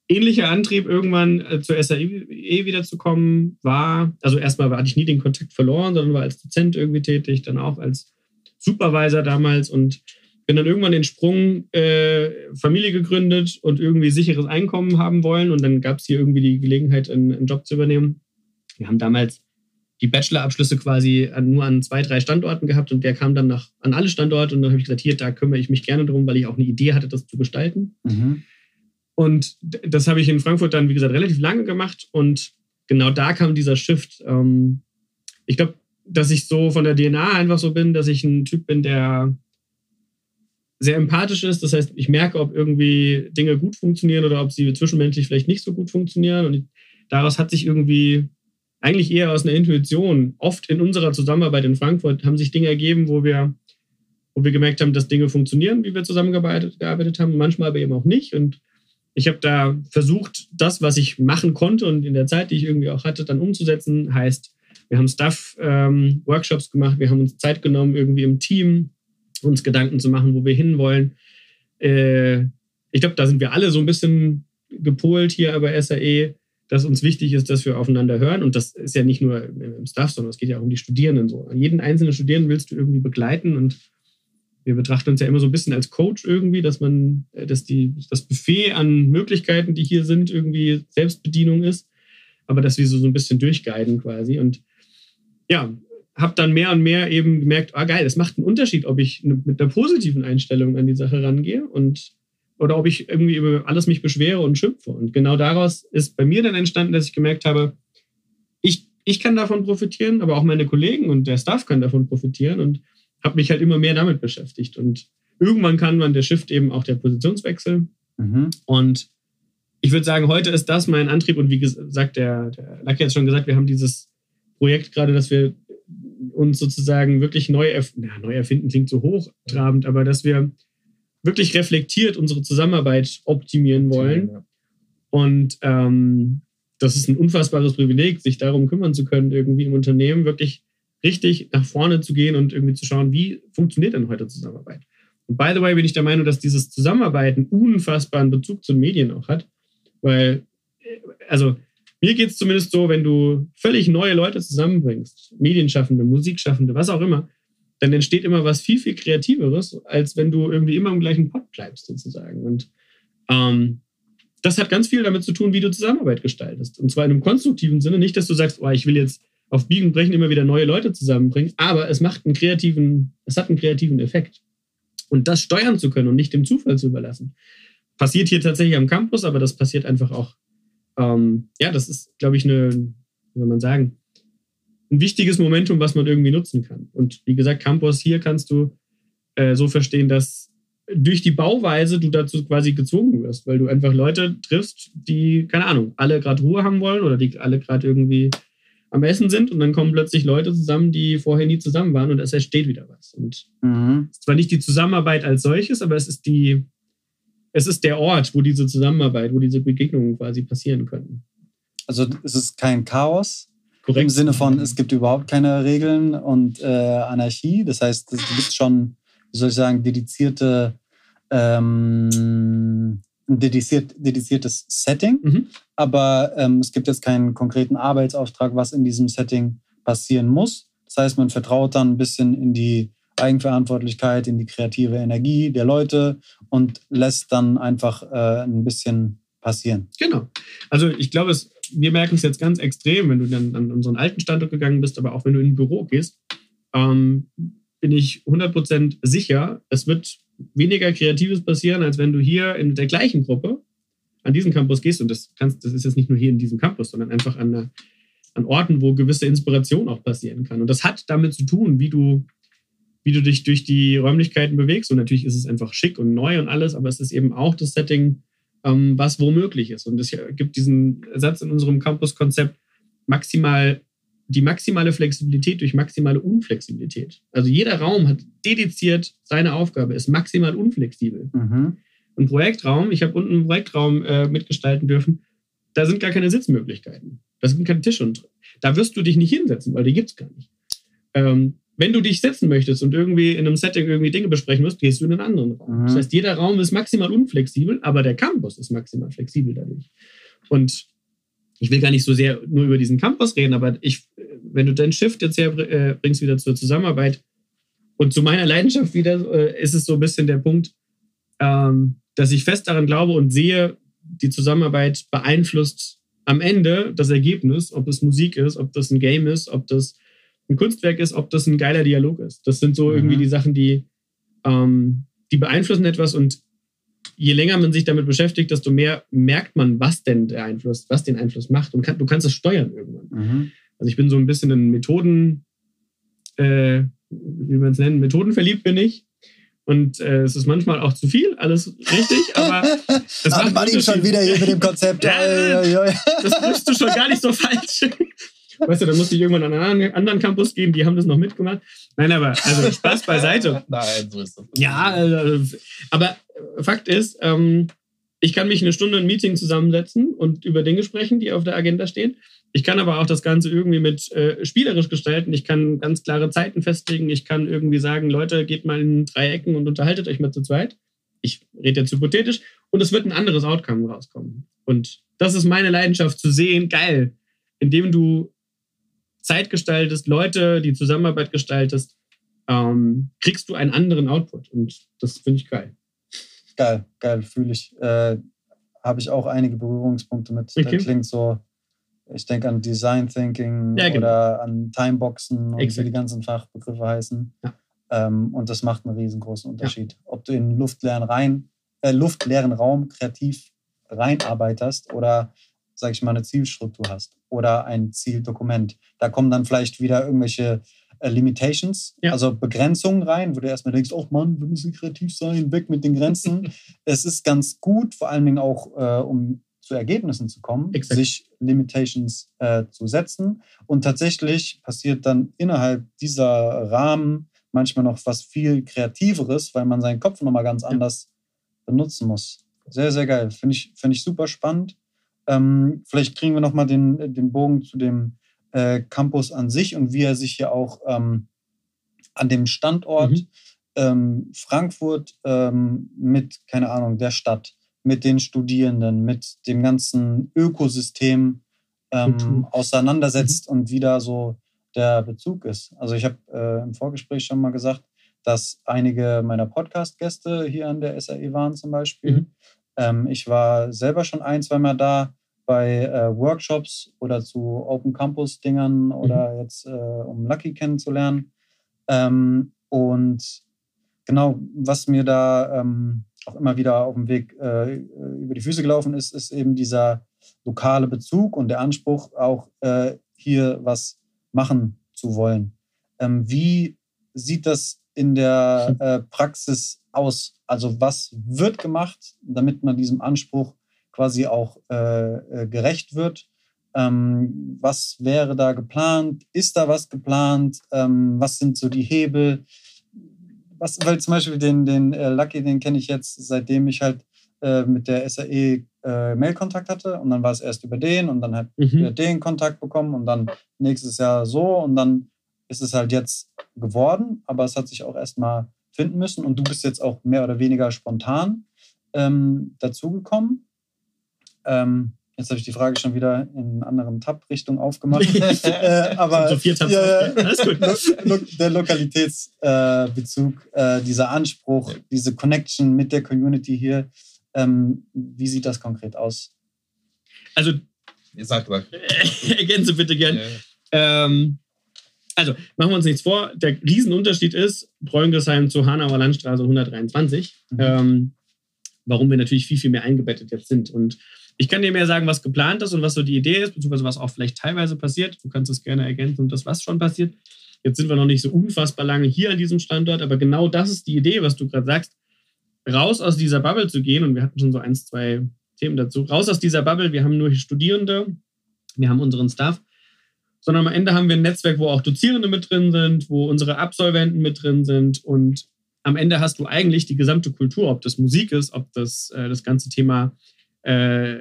ähnlicher Antrieb, irgendwann äh, zur SAE wiederzukommen, war, also erstmal hatte ich nie den Kontakt verloren, sondern war als Dozent irgendwie tätig, dann auch als Supervisor damals und bin dann irgendwann den Sprung äh, Familie gegründet und irgendwie sicheres Einkommen haben wollen. Und dann gab es hier irgendwie die Gelegenheit, einen, einen Job zu übernehmen. Wir haben damals die Bachelorabschlüsse quasi an, nur an zwei, drei Standorten gehabt und der kam dann nach, an alle Standorte und dann habe ich gesagt, hier, da kümmere ich mich gerne drum, weil ich auch eine Idee hatte, das zu gestalten. Mhm. Und das habe ich in Frankfurt dann, wie gesagt, relativ lange gemacht und genau da kam dieser Shift. Ähm, ich glaube, dass ich so von der DNA einfach so bin, dass ich ein Typ bin, der sehr empathisch ist. Das heißt, ich merke, ob irgendwie Dinge gut funktionieren oder ob sie zwischenmenschlich vielleicht nicht so gut funktionieren. Und daraus hat sich irgendwie eigentlich eher aus einer Intuition, oft in unserer Zusammenarbeit in Frankfurt, haben sich Dinge ergeben, wo wir, wo wir gemerkt haben, dass Dinge funktionieren, wie wir zusammengearbeitet gearbeitet haben, manchmal aber eben auch nicht. Und ich habe da versucht, das, was ich machen konnte und in der Zeit, die ich irgendwie auch hatte, dann umzusetzen. Heißt, wir haben Stuff-Workshops gemacht, wir haben uns Zeit genommen, irgendwie im Team uns Gedanken zu machen, wo wir hinwollen. Äh, ich glaube, da sind wir alle so ein bisschen gepolt hier bei SAE, dass uns wichtig ist, dass wir aufeinander hören. Und das ist ja nicht nur im Staff, sondern es geht ja auch um die Studierenden so. Jeden einzelnen Studierenden willst du irgendwie begleiten und wir betrachten uns ja immer so ein bisschen als Coach irgendwie, dass man, äh, dass die, das Buffet an Möglichkeiten, die hier sind, irgendwie Selbstbedienung ist, aber dass wir so, so ein bisschen durchguiden quasi. Und ja, habe dann mehr und mehr eben gemerkt, ah geil, es macht einen Unterschied, ob ich mit einer positiven Einstellung an die Sache rangehe und oder ob ich irgendwie über alles mich beschwere und schimpfe. Und genau daraus ist bei mir dann entstanden, dass ich gemerkt habe, ich, ich kann davon profitieren, aber auch meine Kollegen und der Staff kann davon profitieren und habe mich halt immer mehr damit beschäftigt. Und irgendwann kann man der Shift eben auch der Positionswechsel. Mhm. Und ich würde sagen, heute ist das mein Antrieb und wie gesagt, der, der Lucky hat schon gesagt, wir haben dieses Projekt gerade, dass wir uns sozusagen wirklich neu, erf na, neu erfinden, klingt so hochtrabend, aber dass wir wirklich reflektiert unsere Zusammenarbeit optimieren wollen. Ja. Und ähm, das ist ein unfassbares Privileg, sich darum kümmern zu können, irgendwie im Unternehmen wirklich richtig nach vorne zu gehen und irgendwie zu schauen, wie funktioniert denn heute Zusammenarbeit. Und by the way bin ich der Meinung, dass dieses Zusammenarbeiten unfassbaren Bezug zu den Medien auch hat, weil, äh, also mir geht es zumindest so, wenn du völlig neue Leute zusammenbringst, Medienschaffende, Musikschaffende, was auch immer, dann entsteht immer was viel, viel Kreativeres, als wenn du irgendwie immer im gleichen Pott bleibst, sozusagen. Und ähm, das hat ganz viel damit zu tun, wie du Zusammenarbeit gestaltest. Und zwar in einem konstruktiven Sinne. Nicht, dass du sagst, oh, ich will jetzt auf Biegen Brechen immer wieder neue Leute zusammenbringen, aber es macht einen kreativen, es hat einen kreativen Effekt. Und das steuern zu können und nicht dem Zufall zu überlassen. Passiert hier tatsächlich am Campus, aber das passiert einfach auch ähm, ja, das ist, glaube ich, eine, wie soll man sagen, ein wichtiges Momentum, was man irgendwie nutzen kann. Und wie gesagt, Campus hier kannst du äh, so verstehen, dass durch die Bauweise du dazu quasi gezwungen wirst, weil du einfach Leute triffst, die, keine Ahnung, alle gerade Ruhe haben wollen oder die alle gerade irgendwie am Essen sind und dann kommen plötzlich Leute zusammen, die vorher nie zusammen waren und es entsteht wieder was. Und mhm. es ist zwar nicht die Zusammenarbeit als solches, aber es ist die, es ist der Ort, wo diese Zusammenarbeit, wo diese Begegnungen quasi passieren können. Also es ist kein Chaos. Korrekt. Im Sinne von, es gibt überhaupt keine Regeln und äh, Anarchie. Das heißt, es gibt schon, wie soll ich sagen, dedizierte, ähm, dediziert, dediziertes Setting. Mhm. Aber ähm, es gibt jetzt keinen konkreten Arbeitsauftrag, was in diesem Setting passieren muss. Das heißt, man vertraut dann ein bisschen in die Eigenverantwortlichkeit, in die kreative Energie der Leute und lässt dann einfach äh, ein bisschen passieren. Genau. Also ich glaube, es, wir merken es jetzt ganz extrem, wenn du dann an unseren alten Standort gegangen bist, aber auch wenn du in ein Büro gehst, ähm, bin ich 100% sicher, es wird weniger Kreatives passieren, als wenn du hier in der gleichen Gruppe an diesen Campus gehst. Und das, kannst, das ist jetzt nicht nur hier in diesem Campus, sondern einfach an, an Orten, wo gewisse Inspiration auch passieren kann. Und das hat damit zu tun, wie du wie du dich durch die Räumlichkeiten bewegst. Und natürlich ist es einfach schick und neu und alles, aber es ist eben auch das Setting, ähm, was womöglich ist. Und es gibt diesen Satz in unserem Campus-Konzept, maximal, die maximale Flexibilität durch maximale Unflexibilität. Also jeder Raum hat dediziert seine Aufgabe, ist maximal unflexibel. Mhm. Ein Projektraum, ich habe unten einen Projektraum äh, mitgestalten dürfen, da sind gar keine Sitzmöglichkeiten. Da sind keine Tische. Und da wirst du dich nicht hinsetzen, weil die gibt es gar nicht. Ähm, wenn du dich setzen möchtest und irgendwie in einem Setting irgendwie Dinge besprechen musst, gehst du in einen anderen Raum. Mhm. Das heißt, jeder Raum ist maximal unflexibel, aber der Campus ist maximal flexibel dadurch. Und ich will gar nicht so sehr nur über diesen Campus reden, aber ich, wenn du dein Shift jetzt herbringst äh, wieder zur Zusammenarbeit und zu meiner Leidenschaft wieder, äh, ist es so ein bisschen der Punkt, ähm, dass ich fest daran glaube und sehe, die Zusammenarbeit beeinflusst am Ende das Ergebnis, ob es Musik ist, ob das ein Game ist, ob das ein Kunstwerk ist, ob das ein geiler Dialog ist. Das sind so mhm. irgendwie die Sachen, die, ähm, die beeinflussen etwas und je länger man sich damit beschäftigt, desto mehr merkt man, was denn der Einfluss, was den Einfluss macht und kann, du kannst es steuern irgendwann. Mhm. Also ich bin so ein bisschen in Methoden, äh, wie man es nennt, Methoden verliebt bin ich. Und äh, es ist manchmal auch zu viel, alles richtig, aber <laughs> das macht Martin schon wieder hier mit dem Konzept. <laughs> ja, das bist du schon gar nicht so falsch. Weißt du, dann musste ich irgendwann an einen anderen Campus gehen, die haben das noch mitgemacht. Nein, aber also Spaß beiseite. <laughs> Nein, so ist das. Ja, also, aber Fakt ist, ähm, ich kann mich eine Stunde in ein Meeting zusammensetzen und über Dinge sprechen, die auf der Agenda stehen. Ich kann aber auch das Ganze irgendwie mit äh, spielerisch gestalten. Ich kann ganz klare Zeiten festlegen. Ich kann irgendwie sagen, Leute, geht mal in drei Ecken und unterhaltet euch mal zu zweit. Ich rede jetzt hypothetisch. Und es wird ein anderes Outcome rauskommen. Und das ist meine Leidenschaft zu sehen. Geil. Indem du Zeit gestaltest, Leute, die Zusammenarbeit gestaltest, ähm, kriegst du einen anderen Output. Und das finde ich geil. Geil, geil, fühle ich. Äh, Habe ich auch einige Berührungspunkte mit. Okay. Das klingt so, ich denke an Design Thinking ja, genau. oder an Timeboxen und Exakt. wie die ganzen Fachbegriffe heißen. Ja. Ähm, und das macht einen riesengroßen Unterschied. Ja. Ob du in luftleeren, rein, äh, luftleeren Raum kreativ reinarbeitest oder sage ich mal, eine Zielstruktur hast oder ein Zieldokument. Da kommen dann vielleicht wieder irgendwelche äh, Limitations, ja. also Begrenzungen rein, wo du erstmal denkst, oh Mann, wir müssen kreativ sein, weg mit den Grenzen. <laughs> es ist ganz gut, vor allen Dingen auch, äh, um zu Ergebnissen zu kommen, Exakt. sich Limitations äh, zu setzen. Und tatsächlich passiert dann innerhalb dieser Rahmen manchmal noch was viel Kreativeres, weil man seinen Kopf nochmal ganz anders benutzen muss. Sehr, sehr geil. Finde ich, find ich super spannend. Ähm, vielleicht kriegen wir nochmal den, den Bogen zu dem äh, Campus an sich und wie er sich ja auch ähm, an dem Standort Mhm. ähm, Frankfurt ähm, mit, keine Ahnung, der Stadt, mit den Studierenden, mit dem ganzen Ökosystem Kultur. auseinandersetzt und wie da so der Bezug ist. Also ich habe äh, im Vorgespräch schon mal gesagt, dass einige meiner Podcast-Gäste hier an der SAE waren zum Beispiel. Mhm. Ähm, ich war selber schon ein, zweimal da bei äh, Workshops oder zu Open Campus-Dingern oder jetzt, äh, um Lucky kennenzulernen. Ähm, und genau, was mir da ähm, auch immer wieder auf dem Weg äh, über die Füße gelaufen ist, ist eben dieser lokale Bezug und der Anspruch, auch äh, hier was machen zu wollen. Ähm, wie sieht das in der <laughs> äh, Praxis aus? Also was wird gemacht, damit man diesem Anspruch quasi auch äh, äh, gerecht wird? Ähm, was wäre da geplant? Ist da was geplant? Ähm, was sind so die Hebel? Was, weil zum Beispiel den, den äh, Lucky, den kenne ich jetzt, seitdem ich halt äh, mit der SAE äh, Mailkontakt hatte. Und dann war es erst über den und dann hat Mhm. er den Kontakt bekommen und dann nächstes Jahr so und dann ist es halt jetzt geworden, aber es hat sich auch erstmal finden müssen und du bist jetzt auch mehr oder weniger spontan ähm, dazugekommen. Ähm, jetzt habe ich die Frage schon wieder in eine anderen Tab-Richtung aufgemacht. <laughs> äh, aber so vier Tabs ja, ja. Lo- lo- der Lokalitätsbezug, äh, Bezug, äh, dieser Anspruch, diese Connection mit der Community hier, ähm, wie sieht das konkret aus? Also Ihr sagt, sagt. <laughs> ergänze bitte gern. Ja. Ähm, also, machen wir uns nichts vor. Der Riesenunterschied ist, Bräungesheim zu Hanauer Landstraße 123, Mhm. ähm, warum wir natürlich viel, viel mehr eingebettet jetzt sind. Und ich kann dir mehr sagen, was geplant ist und was so die Idee ist, beziehungsweise was auch vielleicht teilweise passiert. Du kannst es gerne ergänzen und das, was schon passiert. Jetzt sind wir noch nicht so unfassbar lange hier an diesem Standort, aber genau das ist die Idee, was du gerade sagst. Raus aus dieser Bubble zu gehen, und wir hatten schon so eins, zwei Themen dazu. Raus aus dieser Bubble, wir haben nur Studierende, wir haben unseren Staff, sondern am Ende haben wir ein Netzwerk, wo auch Dozierende mit drin sind, wo unsere Absolventen mit drin sind und am Ende hast du eigentlich die gesamte Kultur, ob das Musik ist, ob das äh, das ganze Thema äh,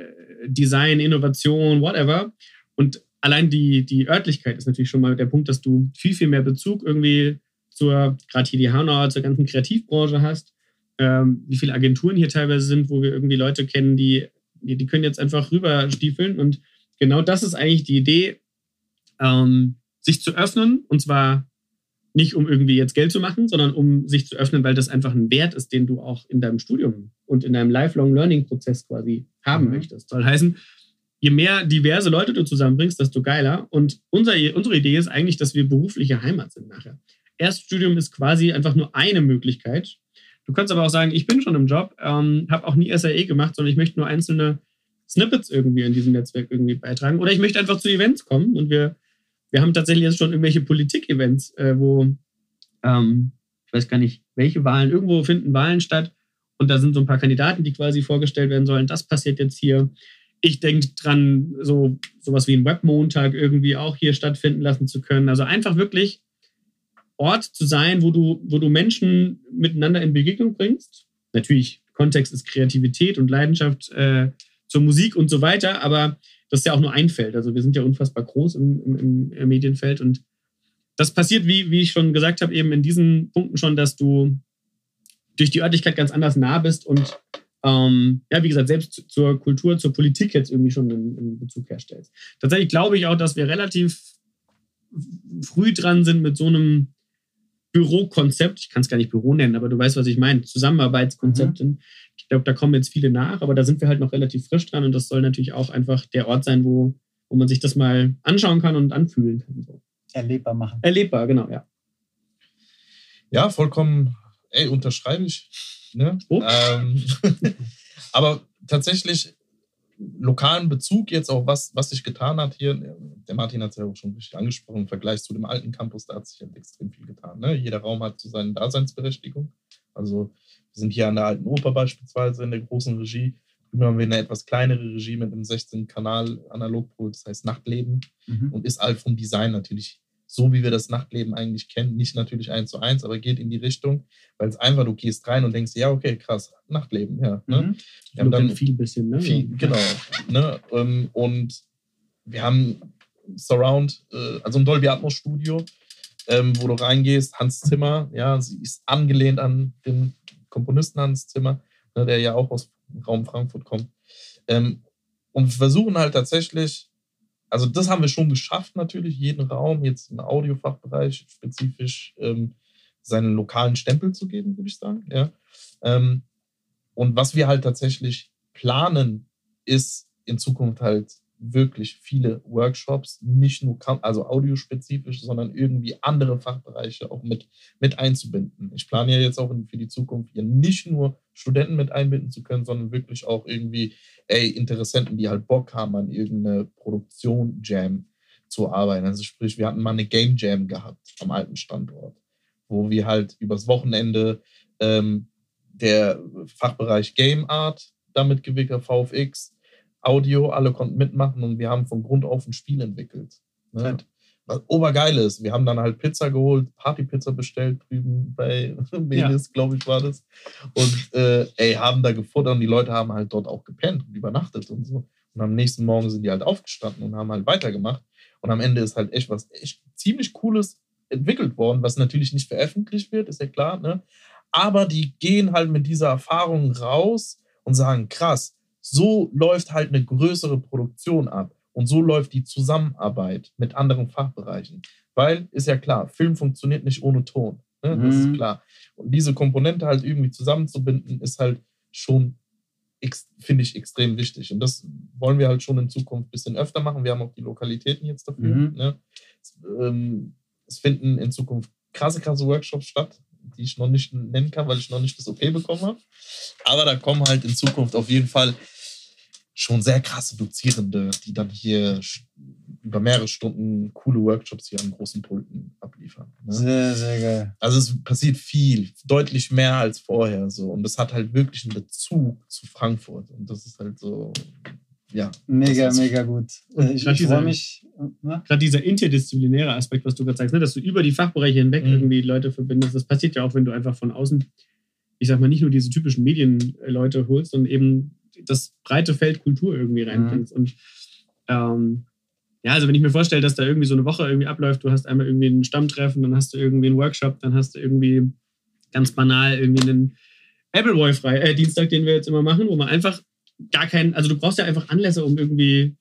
Design, Innovation, whatever. Und allein die, die Örtlichkeit ist natürlich schon mal der Punkt, dass du viel, viel mehr Bezug irgendwie zur, gerade hier die Hanauer, zur ganzen Kreativbranche hast. Ähm, wie viele Agenturen hier teilweise sind, wo wir irgendwie Leute kennen, die, die, die können jetzt einfach rüberstiefeln. Und genau das ist eigentlich die Idee, ähm, sich zu öffnen. Und zwar nicht, um irgendwie jetzt Geld zu machen, sondern um sich zu öffnen, weil das einfach ein Wert ist, den du auch in deinem Studium und in deinem Lifelong Learning Prozess quasi haben Mhm. möchtest. Soll heißen, je mehr diverse Leute du zusammenbringst, desto geiler. Und unser, unsere Idee ist eigentlich, dass wir berufliche Heimat sind nachher. Erststudium ist quasi einfach nur eine Möglichkeit. Du kannst aber auch sagen, ich bin schon im Job, ähm, habe auch nie SAE gemacht, sondern ich möchte nur einzelne Snippets irgendwie in diesem Netzwerk irgendwie beitragen. Oder ich möchte einfach zu Events kommen und wir, wir haben tatsächlich jetzt schon irgendwelche Politik-Events, äh, wo, ähm, ich weiß gar nicht, welche Wahlen, irgendwo finden Wahlen statt und da sind so ein paar Kandidaten, die quasi vorgestellt werden sollen. Das passiert jetzt hier. Ich denke dran, so sowas wie ein Webmontag irgendwie auch hier stattfinden lassen zu können. Also einfach wirklich Ort zu sein, wo du, wo du Menschen miteinander in Begegnung bringst. Natürlich, Kontext ist Kreativität und Leidenschaft äh, zur Musik und so weiter, aber das ist ja auch nur ein Feld. Also wir sind ja unfassbar groß im, im, im Medienfeld und das passiert, wie, wie ich schon gesagt habe, eben in diesen Punkten schon, dass du durch die Örtlichkeit ganz anders nah bist und ähm, ja, wie gesagt, selbst zu- zur Kultur, zur Politik jetzt irgendwie schon einen, einen Bezug herstellst. Tatsächlich glaube ich auch, dass wir relativ früh dran sind mit so einem Bürokonzept. Ich kann es gar nicht Büro nennen, aber du weißt, was ich meine. Zusammenarbeitskonzepten. Ich glaube, da kommen jetzt viele nach, aber da sind wir halt noch relativ frisch dran und das soll natürlich auch einfach der Ort sein, wo, wo man sich das mal anschauen kann und anfühlen kann. So. Erlebbar machen. Erlebbar, genau, ja. Ja, vollkommen, ey, unterschreibe ich. Ne? Oh. Ähm, <laughs> aber tatsächlich lokalen Bezug jetzt auch, was, was sich getan hat hier, der Martin hat es ja auch schon richtig angesprochen, im Vergleich zu dem alten Campus, da hat sich halt extrem viel getan. Ne? Jeder Raum hat so seine Daseinsberechtigung. Also wir sind hier an der alten Oper beispielsweise in der großen Regie. Drüben haben wir eine etwas kleinere Regie mit einem 16-Kanal-Analogpol, das heißt Nachtleben Mhm. und ist all vom Design natürlich so, wie wir das Nachtleben eigentlich kennen. Nicht natürlich eins zu eins, aber geht in die Richtung, weil es einfach, du gehst rein und denkst, ja, okay, krass, Nachtleben, ja. Ne? Mhm. Wir haben dann viel bisschen, ne? viel, genau. Ne? Ähm, Und wir haben Surround, äh, also ein Dolby Atmos Studio, ähm, wo du reingehst, Hans Zimmer, ja, sie ist angelehnt an den Komponisten Hans Zimmer, ne, der ja auch aus dem Raum Frankfurt kommt. Ähm, und wir versuchen halt tatsächlich, also das haben wir schon geschafft, natürlich, jeden Raum jetzt im Audiofachbereich spezifisch ähm, seinen lokalen Stempel zu geben, würde ich sagen. Ja. Ähm, und was wir halt tatsächlich planen, ist in Zukunft halt wirklich viele Workshops, nicht nur also audiospezifisch, sondern irgendwie andere Fachbereiche auch mit, mit einzubinden. Ich plane ja jetzt auch für die Zukunft hier nicht nur Studenten mit einbinden zu können, sondern wirklich auch irgendwie, ey, Interessenten, die halt Bock haben, an irgendeine Produktion Jam zu arbeiten. Also sprich, wir hatten mal eine Game Jam gehabt am alten Standort, wo wir halt übers Wochenende ähm, der Fachbereich Game Art damit gewickelt, VFX, Audio, alle konnten mitmachen und wir haben von Grund auf ein Spiel entwickelt. Ne? Was obergeil ist. Wir haben dann halt Pizza geholt, Partypizza bestellt drüben bei <laughs> Melis, glaube ich, war das. Und äh, ey, haben da gefuttert und die Leute haben halt dort auch gepennt und übernachtet und so. Und am nächsten Morgen sind die halt aufgestanden und haben halt weitergemacht. Und am Ende ist halt echt was echt ziemlich Cooles entwickelt worden, was natürlich nicht veröffentlicht wird, ist ja klar, ne? Aber die gehen halt mit dieser Erfahrung raus und sagen, krass, so läuft halt eine größere Produktion ab. Und so läuft die Zusammenarbeit mit anderen Fachbereichen. Weil, ist ja klar, Film funktioniert nicht ohne Ton. Ne? Das Mhm. ist klar. Und diese Komponente halt irgendwie zusammenzubinden, ist halt schon, finde ich, extrem wichtig. Und das wollen wir halt schon in Zukunft ein bisschen öfter machen. Wir haben auch die Lokalitäten jetzt dafür. Mhm. Ne? Es, ähm, es finden in Zukunft krasse, krasse Workshops statt, die ich noch nicht nennen kann, weil ich noch nicht das Okay bekommen habe. Aber da kommen halt in Zukunft auf jeden Fall schon sehr krasse Dozierende, die dann hier über mehrere Stunden coole Workshops hier an großen Pulten abliefern. Ne? Sehr, sehr geil. Also es passiert viel, deutlich mehr als vorher so. Und das hat halt wirklich einen Bezug zu Frankfurt. Und das ist halt so, ja. Mega, mega gut. Äh, Ich, ich freue mich. Ne? gerade dieser interdisziplinäre Aspekt, was du gerade sagst, ne, dass du über die Fachbereiche hinweg Mhm. irgendwie Leute verbindest, das passiert ja auch, wenn du einfach von außen, ich sag mal, nicht nur diese typischen Medienleute holst, sondern eben das breite Feld Kultur irgendwie reinbringst. Und ähm, ja, also wenn ich mir vorstelle, dass da irgendwie so eine Woche irgendwie abläuft, du hast einmal irgendwie ein Stammtreffen, dann hast du irgendwie einen Workshop, dann hast du irgendwie ganz banal irgendwie einen Appleboy frei, äh, Dienstag, den wir jetzt immer machen, wo man einfach gar keinen, also du brauchst ja einfach Anlässe, um irgendwie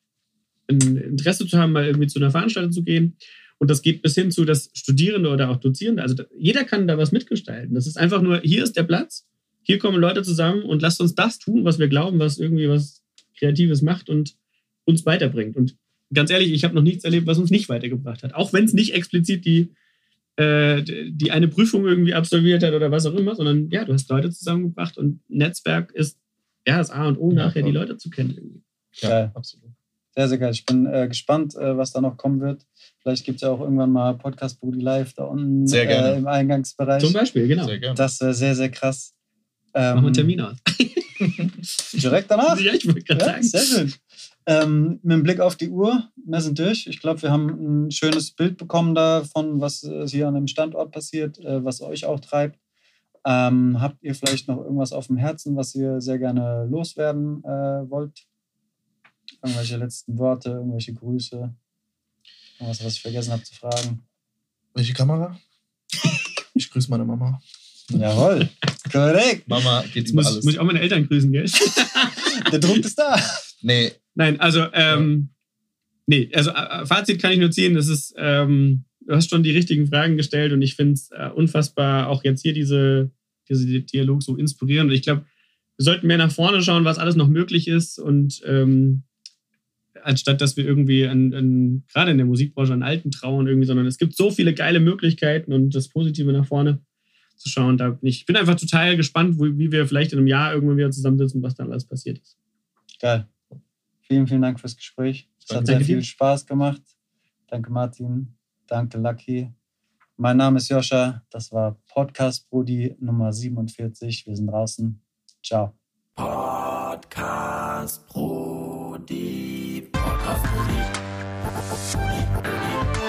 ein Interesse zu haben, mal irgendwie zu einer Veranstaltung zu gehen. Und das geht bis hin zu, dass Studierende oder auch Dozierende, also jeder kann da was mitgestalten. Das ist einfach nur, hier ist der Platz, hier kommen Leute zusammen und lasst uns das tun, was wir glauben, was irgendwie was Kreatives macht und uns weiterbringt. Und ganz ehrlich, ich habe noch nichts erlebt, was uns nicht weitergebracht hat. Auch wenn es nicht explizit die, äh, die eine Prüfung irgendwie absolviert hat oder was auch immer, sondern ja, du hast Leute zusammengebracht und Netzwerk ist ja das A und O, Ja, nachher die. Leute zu kennen. Irgendwie. Ja, Geil. absolut. Sehr, sehr geil. Ich bin äh, gespannt, äh, was da noch kommen wird. Vielleicht gibt es ja auch irgendwann mal Podcast Brudi Live da unten Sehr gerne. Äh, im Eingangsbereich. Zum Beispiel, genau. Sehr gerne. Das wäre sehr, sehr krass. Ähm, Machen wir einen Termin aus. <laughs> Direkt danach? Ja, ich wollte gerade Ja, sagen. sehr schön. Ähm, mit dem Blick auf die Uhr, wir sind durch. Ich glaube, wir haben ein schönes Bild bekommen davon, was äh, hier an dem Standort passiert, äh, was euch auch treibt. Ähm, habt ihr vielleicht noch irgendwas auf dem Herzen, was ihr sehr gerne loswerden äh, wollt? Irgendwelche letzten Worte, irgendwelche Grüße? Irgendwas, was ich vergessen habe zu fragen? Welche Kamera? <laughs> Ich grüße meine Mama. Jawohl, korrekt. Mama geht Jetzt über muss, alles. muss ich auch meine Eltern grüßen, gell? <laughs> Der Druck ist da. nee, Nein, also, ähm, nee, also äh, Fazit kann ich nur ziehen, das ist, ähm, du hast schon die richtigen Fragen gestellt und ich finde es äh, unfassbar, auch jetzt hier diese, diese Dialog so inspirierend. Und ich glaube, wir sollten mehr nach vorne schauen, was alles noch möglich ist und ähm, anstatt dass wir irgendwie an, an, gerade in der Musikbranche an Alten trauen irgendwie, sondern es gibt so viele geile Möglichkeiten und das Positive nach vorne zu schauen. Da bin ich, ich bin einfach total gespannt, wo, wie wir vielleicht in einem Jahr irgendwann wieder zusammensitzen, was dann alles passiert ist. Geil. Vielen, vielen Dank fürs Gespräch. Es hat sehr viel Spaß gemacht. Danke, Martin. Danke, Lucky. Mein Name ist Joscha. Das war Podcast Brudi Nummer 47. Wir sind draußen. Ciao. Podcast. Podcast Brody. Podcast Brody. Brody, Brody.